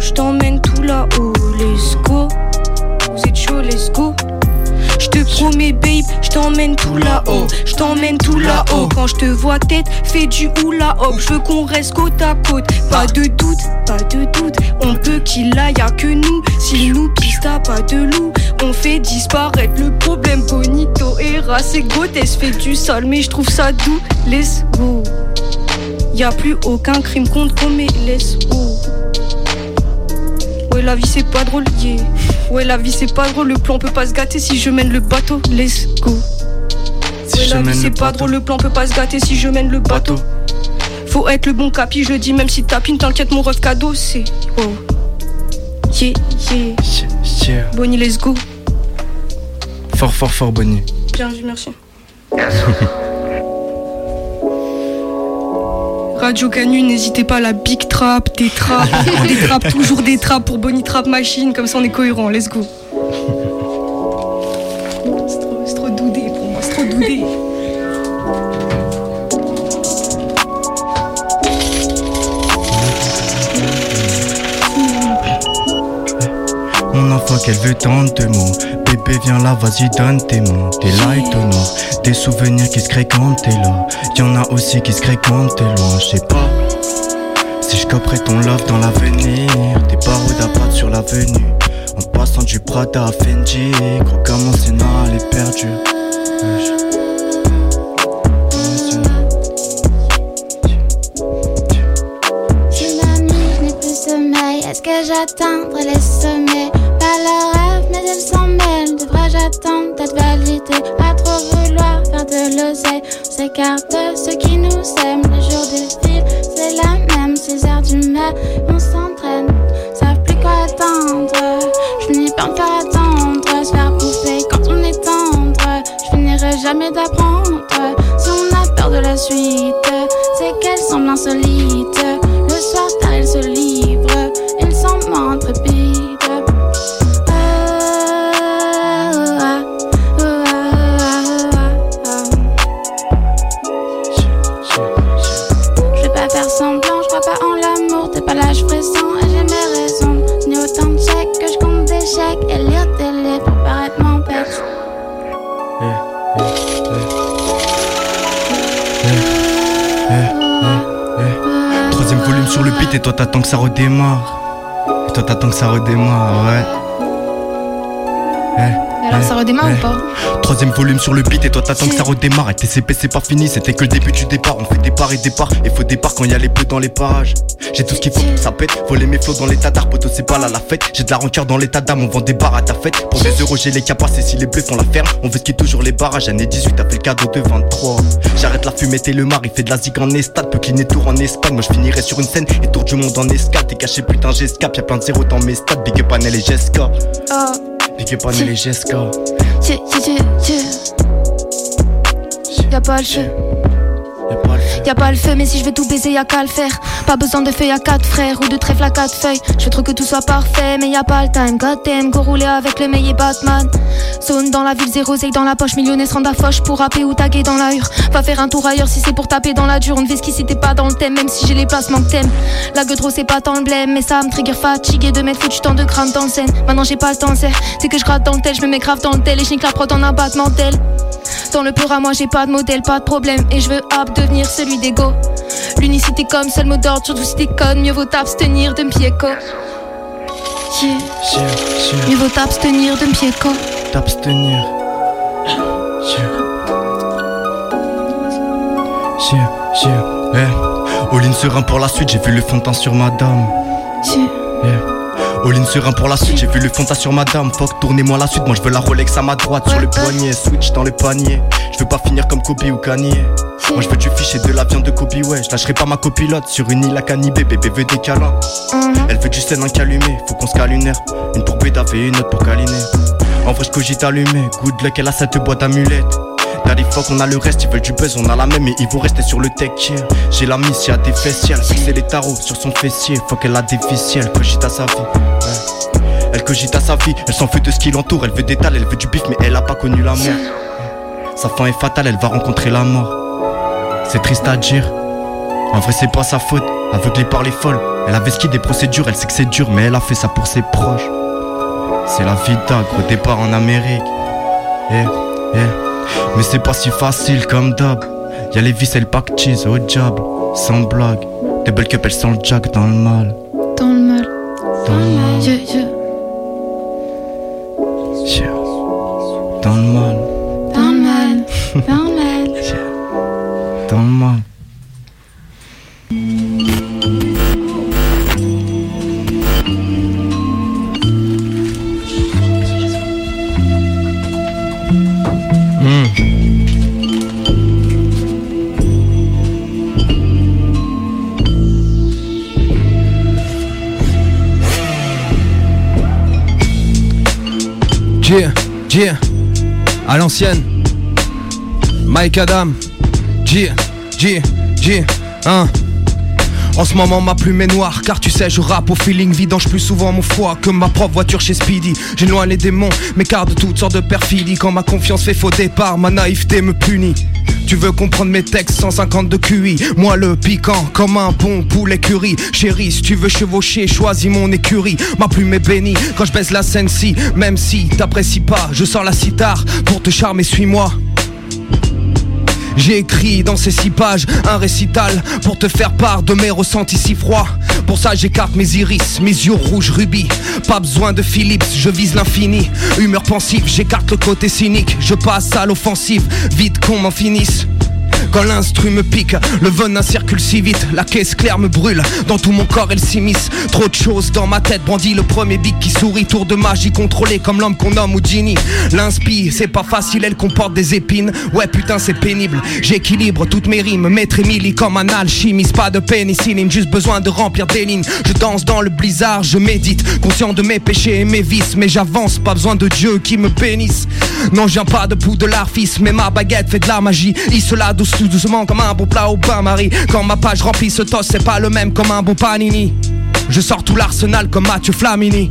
Je t'emmène tout là-haut. Let's go. Vous êtes chaud, let's go. Je te promets, babe, je t'emmène tout là-haut, je t'emmène tout là-haut. Quand je te vois tête, fais du oula hop. Je veux qu'on reste côte à côte. Pas de doute, pas de doute. On peut qu'il aille, y'a que nous. S'il nous pisse, pas de loup. On fait disparaître le problème. Bonito et c'est grotesque, fait du sale, mais je trouve ça doux. Let's go. Y a plus aucun crime contre commet, let's go. Ouais, la vie c'est pas drôle, yeah. Ouais, la vie c'est pas drôle, le plan peut pas se gâter si je mène le bateau, let's go. Si Ouais, la vie c'est pas drôle, le plan peut pas se gâter si je mène le bateau. Bateau. Faut être le bon capi, je le dis, même si tapine, t'inquiète, mon ref cadeau, c'est. Wow. Yeah, yeah. Cheer. Bonnie, let's go. Fort, fort, fort, Bonnie. Bien vu, merci. Radio Canu, n'hésitez pas à la big trap, des traps, des traps, toujours des traps pour Bonnie Trap Machine, comme ça on est cohérent, let's go. C'est trop, c'est trop doudé pour moi, c'est trop doudé. Mon enfant qu'elle veut tant de mots Bébé viens là vas-y donne tes mots T'es là et noir Des souvenirs qui se créent quand t'es là. Y'en a aussi qui se créent quand t'es loin Je sais pas. Si je ton love dans l'avenir Tes barreaux d'appart sur l'avenue. En passant du Prada à Fendi Gros comme mon scénar est perdu validé À trop vouloir faire de l'oseille, on s'écarte de ceux qui nous aiment. Le jour défile, c'est la même. 6 heures du mat, t'attends que ça redémarre Et toi t'attends que ça redémarre, ouais. Eh. Alors ça redémarre ou pas Troisième volume sur le beat et toi t'attends que ça redémarre Et TCP c'est pas fini, c'était que le début du départ. On fait départ et départ, et faut départ quand y a les bleus dans les parages J'ai tout ce qu'il faut, ça pète, voler mes flots dans l'état d'art Poto c'est pas là la fête, j'ai de la rancœur dans l'état d'âme On vend des bars à ta fête, pour des euros j'ai les capaces Et si les bleus font la ferme, on veut skier toujours les barrages. Année 18, t'as fait le cadeau de 23 J'arrête la fumée et le mar, il fait de la zig en estade Tour en Espagne, moi je finirai sur une scène Et tour du monde en escale, t'es caché putain j'escape. Y'a plein de zéros dans mes stats, big up Anel et Jessica. Oh, Big up Anel et Jessica. Y'a pas le feu. Feu. Y'a pas le feu, mais si je veux tout baiser, y'a qu'à le faire. Pas besoin de feuilles à quatre frères ou de trèfle à quatre feuilles. Je veux trop que tout soit parfait, mais y'a pas le time. Goddamn, go rouler avec le meilleur Batman. Zone dans la ville, zéro zèle dans la poche. Millionnaire se à foche pour rapper ou taguer dans la hure. Va faire un tour ailleurs si c'est pour taper dans la dure. On ne fait ce qui c'était pas dans le thème, même si j'ai les placements que t'aimes. La gueudreau, c'est pas tant le blême, mais ça me trigger fatigué de mettre foutu tant de grammes dans le scène. Maintenant j'ai pas le temps, c'est que je gratte dans le tel, je me mets grave dans le tel et je la prod en abattement tel. Dans le peur à moi, j'ai pas de modèle, pas de problème. Et je veux hop devenir celui d'ego. L'unicité comme seul mot d'ordre, surtout si t'es conne, mieux vaut t'abstenir de me piéco. Yeah. Mieux vaut t'abstenir de me piéco. t'abstenir. Sûr. Eh, all-in serein pour la suite, j'ai vu le fond de teint sur madame. Yeah. Eh. All-in serein pour la suite, j'ai vu le fond sur madame. Fuck, tournez-moi la suite, moi je veux la Rolex à ma droite sur le poignet. Switch dans le panier. Je veux pas finir comme Kobe ou Kanye. Moi je veux du fish et de la viande de Kobe, ouais. Je lâcherai pas ma copilote sur une île à cannibé. Bébé veut des câlins. Mhm. Elle veut du un allumé, faut qu'on se cale une heure. Une pour et une autre pour câliner. En vrai, je cogite allumé. Good luck, elle a cette boîte amulette. Daddy fuck, on a le reste, ils veulent du buzz, on a la même, mais ils vont rester sur le tech. J'ai la mise, y'a des fessiers, fixer les tarots sur son fessier. Fuck, elle a des fessiers, elle cogite à sa vie. Elle cogite à sa vie, elle s'en fout de ce qui l'entoure, elle veut des tales, elle veut du bif, mais elle a pas connu la mort. Sa fin est fatale, elle va rencontrer la mort. C'est triste à dire. En vrai, c'est pas sa faute, aveuglée par les folles. Elle avait ski des procédures, elle sait que c'est dur, mais elle a fait ça pour ses proches. C'est la vie gros départ en Amérique. Eh, eh. Mais c'est pas si facile comme d'hab. Y'a les vis et le pack cheese au diable. Sans blague. Double cup, elle sent le jack dans le mal. Dans le mal. Dans le mal. Yeah, yeah. Yeah. Dans le mal. Dans le mal. Dans le mal. Dans le mal. Yeah, yeah, à l'ancienne. Mike Adam, yeah, yeah, yeah, hein. En ce moment ma plume est noire car tu sais je rappe au feeling vidange plus souvent mon foie que ma propre voiture chez Speedy. J'ai loin les démons, m'écarte de toutes sortes de perfidies Quand ma confiance fait faux départ, ma naïveté me punit tu veux comprendre mes textes 150 de QI. Moi le piquant comme un bon poulet curry Chérie si tu veux chevaucher choisis mon écurie. Ma plume est bénie quand je baisse la scène si Même si t'apprécies pas je sors la cithare Pour te charmer suis-moi. J'ai écrit dans ces six pages un récital pour te faire part de mes ressentis si froids. Pour ça j'écarte mes iris, mes yeux rouges rubis. Pas besoin de Philips, je vise l'infini. Humeur pensive, j'écarte le côté cynique. Je passe à l'offensive, vite qu'on m'en finisse. Quand l'instru me pique, le venin circule si vite, la caisse claire me brûle, dans tout mon corps elle s'immisce. Trop de choses dans ma tête, brandit le premier bic qui sourit, tour de magie contrôlé comme l'homme qu'on nomme Houdini. L'inspi, c'est pas facile, elle comporte des épines, ouais putain c'est pénible. J'équilibre toutes mes rimes, maître Emily comme un alchimiste, pas de pénicilline, juste besoin de remplir des lignes. Je danse dans le blizzard, je médite, conscient de mes péchés et mes vices, mais j'avance, pas besoin de Dieu qui me bénisse. Non, viens pas de Poudlard, fils, mais ma baguette fait de la magie. Il cela tout doucement comme un beau plat au bain-marie. Quand ma page remplit ce toss, c'est pas le même comme un beau panini. Je sors tout l'arsenal comme Mathieu Flamini.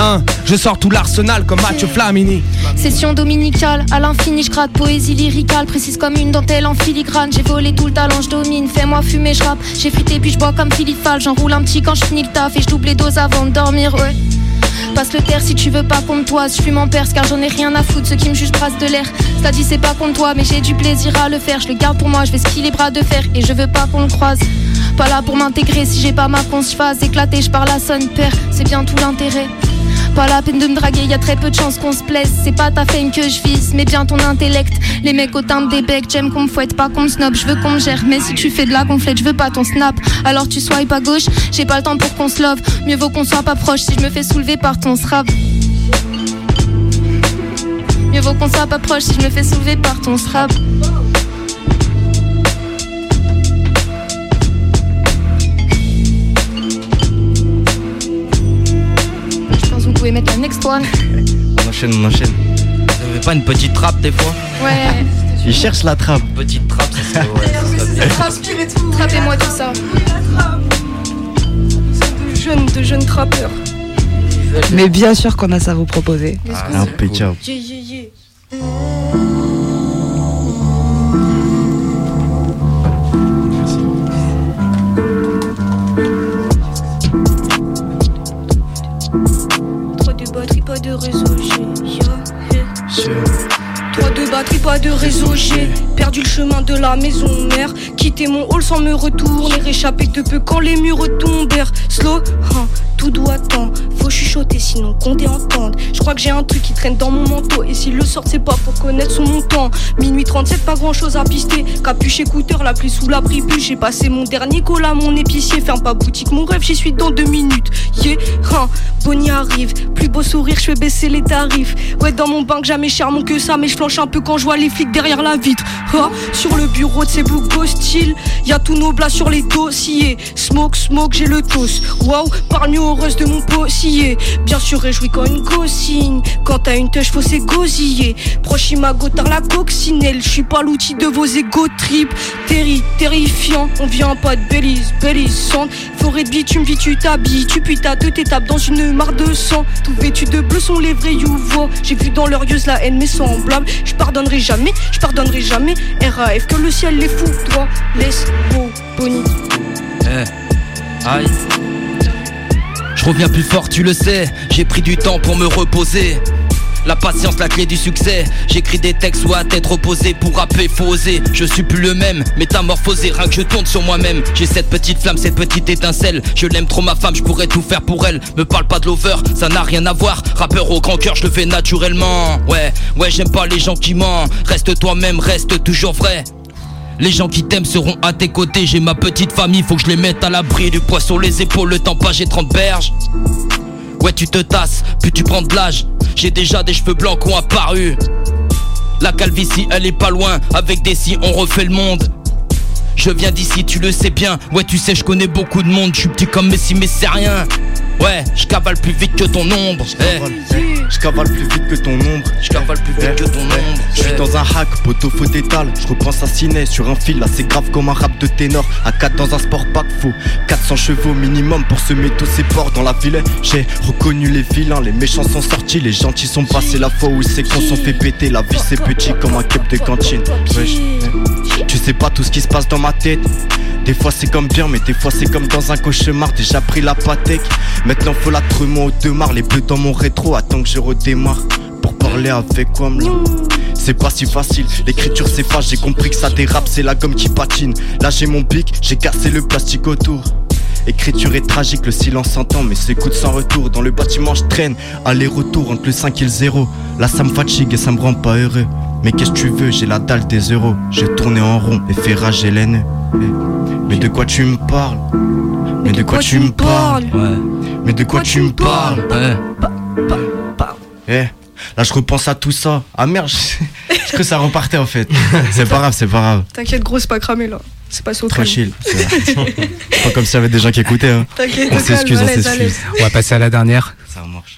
Hein, je sors tout l'arsenal comme Mathieu Flamini. Session dominicale, à l'infini je gratte poésie lyricale, précise comme une dentelle en filigrane. J'ai volé tout le talent, je domine, fais-moi fumer, je rappe. J'ai frité puis je bois comme Philippe j'enroule un petit quand je finis le taf et je double les doses avant de dormir, ouais. Passe le terre si tu veux pas contre toi. Je fume en perse car j'en ai rien à foutre. Ceux qui me jugent brassent de l'air. Ça dit c'est pas contre toi, mais j'ai du plaisir à le faire. Je le garde pour moi, je vais skier les bras de fer et je veux pas qu'on le croise. Pas là pour m'intégrer si j'ai pas ma conce, je fasse éclater, je parle à son père. C'est bien tout l'intérêt. Pas la peine de me draguer, y a très peu de chances qu'on se plaise. C'est pas ta fame que je vise, mais bien ton intellect. Les mecs au timbre des becs, j'aime qu'on me fouette, pas qu'on snob. Je veux qu'on me gère, mais si tu fais de la gonflette, je veux pas ton snap. Alors tu swipe à gauche, j'ai pas le temps pour qu'on se love. Mieux vaut qu'on soit pas proche si je me fais soulever par ton strap. Mieux vaut qu'on soit pas proche si je me fais soulever par ton strap. Pouvez mettre la next one. On enchaîne, on enchaîne. Vous avez pas une petite trappe des fois Ouais. Il cherche la trappe. Petite trappe, ça serait, ouais. Trappez-moi tout ça. De jeunes, de jeunes trappeurs. Mais bien sûr qu'on a ça à vous proposer. Impeccable. Yeah, yeah, yeah. De la maison mère. Quitté mon hall sans me retourner, réchappé de peu quand les murs tombèrent. Slow, hein, tout doit tant. Faut chuchoter sinon compter entendre. Je crois que j'ai un truc qui traîne dans mon manteau. Et s'il le sort, c'est pas pour connaître son montant. Minuit 37, pas grand chose à pister. Capuche écouteur, la pluie sous l'abri plus. J'ai passé mon dernier à mon épicier. Ferme pas boutique, mon rêve, j'y suis dans deux minutes. Yeah, hein, Bonnie arrive. Plus beau sourire, je fais baisser les tarifs. Ouais, dans mon banque, jamais charmant que ça. Mais je flanche un peu quand je vois les flics derrière la vitre. Sur le bureau de ces boucs hostiles, y a tous nos blas sur les dossiers. Smoke, smoke, j'ai le toast. Waouh, parle mieux heureuse de mon possier. Bien sûr, réjoui quand une go-signe. Quand t'as une touche, faut s'égosiller. Proche imago, tard la coccinelle. Je suis pas l'outil de vos égo trip. Terri, terrifiant. On vient pas de Belize, Bélissante. Forêt de bitume, vie, tu t'habilles. Tu puis t'as deux t'étapes dans une mare de sang. Tout vêtu de bleu sont les vrais youvois. J'ai vu dans leurs yeux la haine, mais semblable. Je pardonnerai jamais, je pardonnerai jamais. RAF, que le ciel les fout, toi. Laisse, beau, Bonnie. Eh. Je reviens plus fort, tu le sais. J'ai pris du temps pour me reposer. La patience, la clé du succès. J'écris des textes ou à tête reposée pour rapper, faut oser. Je suis plus le même, métamorphosé, rien que je tourne sur moi-même. J'ai cette petite flamme, cette petite étincelle. Je l'aime trop ma femme, je pourrais tout faire pour elle. Me parle pas de l'over, ça n'a rien à voir. Rappeur au grand cœur, je le fais naturellement. Ouais, ouais, j'aime pas les gens qui mentent. Reste toi-même, reste toujours vrai. Les gens qui t'aiment seront à tes côtés. J'ai ma petite famille, faut que je les mette à l'abri. Du poids sur les épaules, le temps pas, j'ai 30 berges. Ouais, tu te tasses, puis tu prends de l'âge. J'ai déjà des cheveux blancs qui ont apparu. La calvitie, elle est pas loin. Avec des si, on refait le monde. Je viens d'ici, tu le sais bien. Ouais, tu sais, je connais beaucoup de monde. Je suis petit comme Messi, mais c'est rien. Ouais, je cavale plus vite que ton ombre. Eh, Je cavale plus vite que ton ombre. Je cavale plus vite que ton ombre. Je suis Eh. dans un hack, poteau faux d'étal. Je repense à ciné sur un fil, là c'est grave comme un rap de ténor. À 4 dans un sport pack faux. 400 chevaux minimum pour semer tous ces porcs dans la ville. J'ai reconnu les vilains, les méchants sont sortis, les gentils sont passés. La fois où c'est qu'on s'en fait péter, la vie c'est petit comme un cup de cantine. Wesh. Tu sais pas tout ce qui se passe dans ma tête. Des fois c'est comme bien, mais des fois c'est comme dans un cauchemar. Déjà pris la patek. Maintenant faut la trumeau au demar. Les bleus dans mon rétro, attends que je redémarre. Pour parler avec quoi c'est pas si facile, l'écriture s'efface, j'ai compris que ça dérape, c'est la gomme qui patine. Là j'ai mon pic, j'ai cassé le plastique autour. Écriture est tragique, le silence s'entend, mais s'écoute sans retour. Dans le bâtiment, je traîne, aller-retour entre le 5 et le 0. Là, ça me fatigue et ça me rend pas heureux. Mais qu'est-ce que tu veux, j'ai la dalle des euros. J'ai tourné en rond et fait rager les nœuds. Mais de quoi tu me parles? Mais de quoi tu me parles? Mais de quoi tu me parles? Ouais. Eh, là je repense à tout ça. Ah merde, je je que ça repartait en fait. C'est pas grave, c'est pas grave. T'inquiète, gros, c'est pas cramé là. C'est passé au calme. Tranquille. C'est pas comme s'il y avait des gens qui écoutaient. Hein. T'inquiète, On s'excuse, on s'excuse. On va passer à la dernière. Ça marche.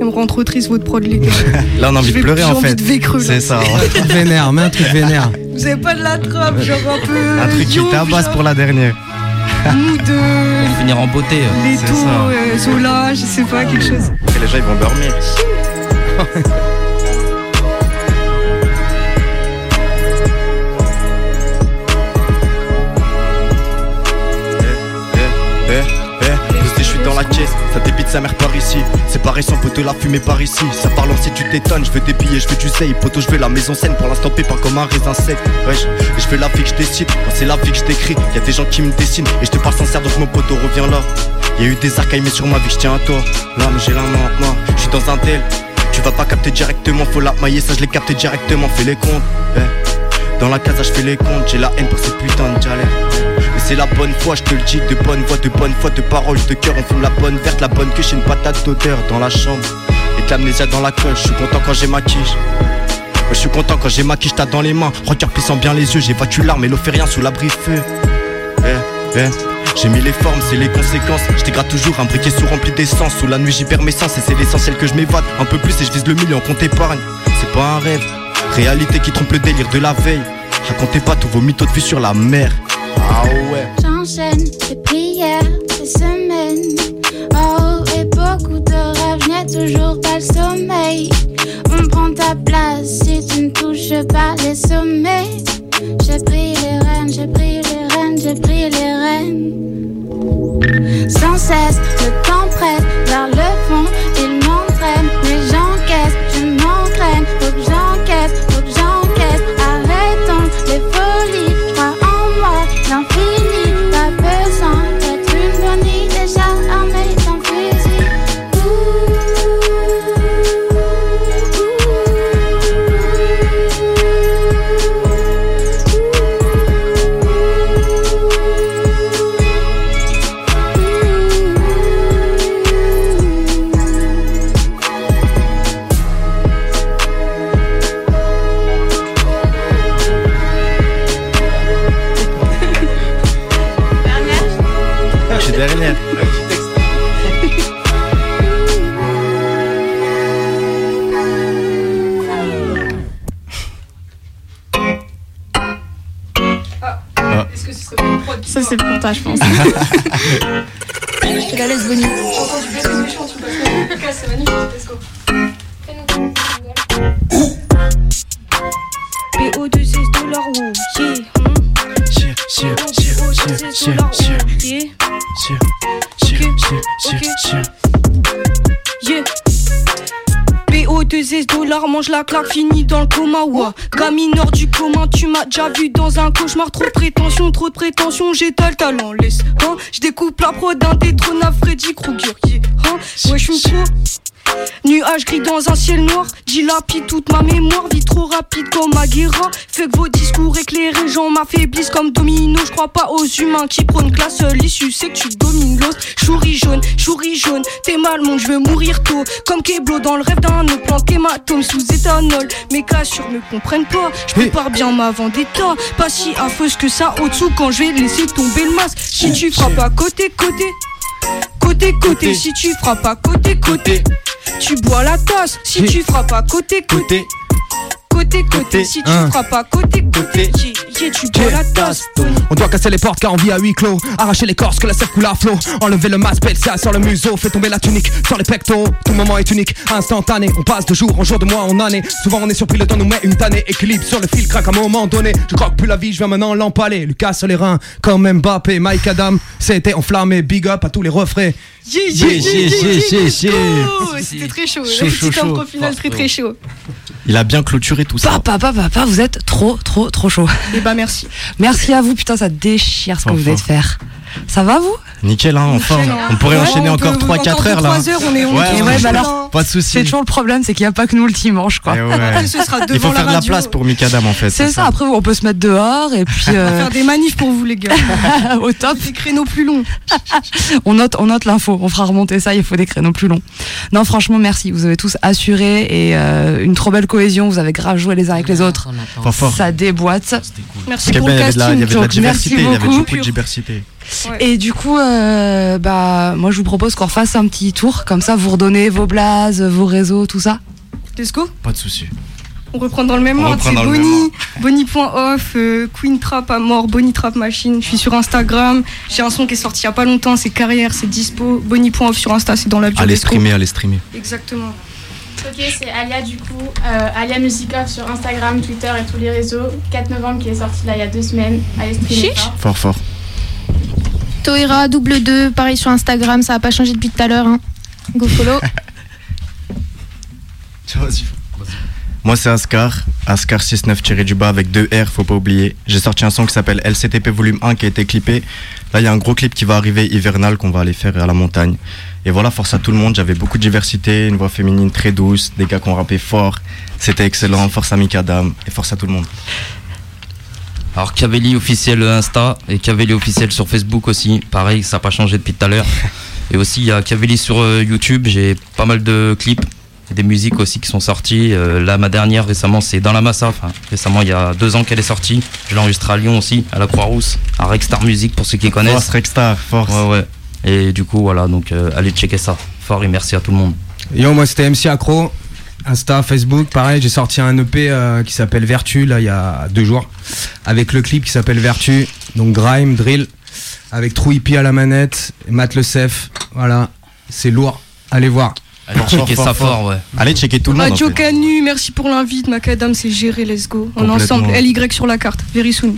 Elle me rend trop triste votre prod, les gars. Là, on a envie de pleurer en fait. C'est ça. Un truc vénère, mets un truc vénère. Vous avez pas de la trappe, genre un peu. Un truc qui tabasse pour la dernière. Mood de. Pour finir en beauté. euh. Les ça. euh, Zola, je sais pas, quelque chose. Les gens, ils vont dormir. la caisse, ça débite sa mère par ici. C'est pareil sans poteau, la fumée par ici. Ça parle si tu t'étonnes, je veux des billets, je veux du seil. Poteau, je veux la maison saine, pour l'instant, pas comme un raisin sec. Wesh, je fais la vie que je décide, c'est la vie que je décris. Y'a des gens qui me dessinent, et je te parle sincère, donc mon poteau revient là. Y'a eu des arcailles, mais sur ma vie, je tiens à toi. Là, mais j'ai la main, je suis dans un tel. Tu vas pas capter directement, faut la mailler, ça je l'ai capté directement, fais les comptes. eh. Dans la casa, je fais les comptes, j'ai la haine pour ces putains de galères. Mais c'est la bonne foi, je te le dis, de bonne voix, de bonne foi, de paroles, de cœur. On fume la bonne verte, la bonne queue, j'ai une patate d'odeur dans la chambre. Et l'amnésia dans la coche, je suis content quand j'ai ma quiche. Je suis content quand j'ai ma quiche, t'as dans les mains. Regarde plissant bien les yeux, j'ai battu l'arme et l'eau fait rien sous l'abri feu. Eh, eh. J'ai mis les formes, c'est les conséquences. Je toujours un briquet sous rempli d'essence. Sous la nuit, j'y perds mes sens et c'est l'essentiel que je m'évade. Un peu plus et je vise le million, compte épargne. C'est pas un rêve, réalité qui trompe le délire de la veille. Racontez pas tous vos mythos de vue sur la mer. Ah ouais. J'enchaîne les prières, les semaines. Oh, et beaucoup de rêves, je n'ai toujours pas le sommeil. On prend ta place si tu ne touches pas les sommets. J'ai pris les rênes, j'ai pris les rênes, j'ai pris les rênes. Prétention, j'ai talent, laisse. Hein, je découpe la prod d'un détrône à Freddy. Hein, je suis trop. Nuage gris dans un ciel noir, dilapide toute ma mémoire, vie trop rapide comme Aguera. Fait que vos discours éclairés, gens m'affaiblissent comme domino. Je crois pas aux humains qui prônent que la seule issue c'est que tu domines l'autre. Chouris jaune, chouris jaune, t'es mal mon, je veux mourir tôt. Comme Keblo dans le rêve d'un autre plan hématome sous éthanol. Mes cassures me comprennent pas, je prépare bien ma vendetta. Pas si affreuse que ça au-dessous quand je vais laisser tomber le masque. Si tu frappes à côté, côté. Côté, côté, si tu frappes à côté, côté. Tu bois la tasse si tu frappes à côté, côté. Côté, côté, si tu frappes à côté, côté. Yeah, tu bois la tasse. On doit casser les portes car on vit à huis clos. Arracher les corses que la sève coule à flot. Enlever le masque, ça sur le museau. Fait tomber la tunique sur les pectoraux. Tout moment est unique, instantané. On passe de jour en jour, de mois en année. Souvent on est surpris, le temps nous met une tannée. Équilibre sur le fil, craque à un moment donné. Je crois que plus la vie, je viens maintenant l'empaler. Lucas sur les reins, comme Mbappé Mike Adam, c'était enflammé. Big up à tous les refrains. Yeah, yeah, yeah. C'était très chaud. Chaud, Le chaud, chaud. final très très chaud. Il a bien clôturé tout ça. Papa, papa, papa, vous êtes trop, trop, trop chaud. Et bah merci. Merci à vous, putain, ça déchire ce que Enfin. vous venez de faire. Ça va vous? Nickel, hein, enfin. Nickel, hein. On pourrait Ouais, enchaîner on encore peut- 3-4 encore heures là. trois heures, on est- on Ouais, ouais, Ouais, bah alors, Pas de soucis. C'est toujours le problème, c'est qu'il n'y a pas que nous le dimanche, quoi. Eh ouais. Ce sera Il faut la faire de la place pour Mikadam en fait. C'est ça, après on peut se mettre dehors et puis euh, faire des manifs pour vous les gars. au top, Des créneaux plus longs. on note, on note l'info, on fera remonter ça, il faut des créneaux plus longs. Non, franchement, merci, vous avez tous assuré et euh, une trop belle cohésion, vous avez grave joué les uns avec les autres. Fort fort. Ça déboîte. Merci pour le la, il y casting. avait de la diversité, il y avait beaucoup. beaucoup de diversité. Ouais. Et du coup, euh, bah, moi je vous propose qu'on refasse un petit tour, comme ça vous redonnez vos blazes, vos réseaux, tout ça. Let's go. Pas de soucis. On reprend dans le même ordre. C'est Bonnie, Bonnie.off, euh, Queen Trap à mort, Bonnie Trap Machine. Je suis sur Instagram. J'ai un son qui est sorti il y a pas longtemps. C'est Carrière, c'est dispo. Bonnie.off sur Insta, c'est dans la bio. Allez streamer, allez streamer. Exactement. Ok, c'est Alia du coup, euh, Alia Musica sur Instagram, Twitter et tous les réseaux. 4 novembre qui est sorti là il y a deux semaines. Allez streamer fort. Fort, fort. Toera double 2, pareil sur Instagram, ça a pas changé depuis tout à l'heure. Hein. Go follow. Moi c'est Ascar, Ascar 69 tiré du bas avec deux R, faut pas oublier. J'ai sorti un son qui s'appelle LCTP volume 1 qui a été clippé. Là il y a un gros clip qui va arriver hivernal qu'on va aller faire à la montagne. Et voilà, force à tout le monde, j'avais beaucoup de diversité, une voix féminine très douce, des gars qui ont rappé fort. C'était excellent, force à Mikadam et force à tout le monde. Alors Cavelli officiel Insta et Cavelli officiel sur Facebook aussi. Pareil, ça n'a pas changé depuis tout à l'heure. Et aussi il y a Cavelli sur euh, YouTube. J'ai pas mal de clips, et des musiques aussi qui sont sorties. Euh, là ma dernière récemment c'est dans la massa. Enfin, récemment il y a deux ans qu'elle est sortie. Je l'ai enregistrée à Lyon aussi, à la Croix-Rousse, à Rexstar Music pour ceux qui connaissent. Force Rexstar, force. Ouais ouais. Et du coup voilà donc euh, allez checker ça. Fort et merci à tout le monde. Yo, moi c'était MC Accro, Insta, Facebook, pareil, j'ai sorti un EP euh, qui s'appelle Vertu, là, il y a deux jours, avec le clip qui s'appelle Vertu, donc Grime, Drill, avec True Hippie à la manette, et Matt Le Cef, voilà, c'est lourd, allez voir. Allez checker ça fort. ouais. Allez checker tout le monde. en Radio fait. Canu, merci pour l'invite. Macadam, c'est géré. Let's go. On est ensemble. LY sur la carte. Very soon.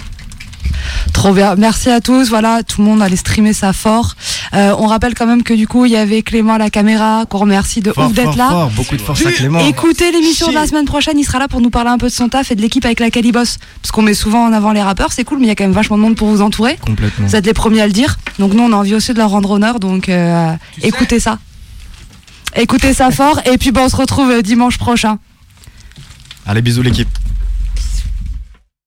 Trop bien. Merci à tous. Voilà, tout le monde allait streamer ça fort. Euh, on rappelle quand même que du coup, il y avait Clément à la caméra, qu'on remercie de Fort, ouf d'être là. fort, beaucoup de force à Clément. Écoutez l'émission de la semaine prochaine, il sera là pour nous parler un peu de son taf et de l'équipe avec laquelle il bosse. Parce qu'on met souvent en avant les rappeurs, c'est cool, mais il y a quand même vachement de monde pour vous entourer. Complètement. Vous êtes les premiers à le dire. Donc nous, on a envie aussi de leur rendre honneur. Donc euh, écoutez ça. Écoutez ça fort. Et puis bon, on se retrouve euh, dimanche prochain. Allez, bisous l'équipe.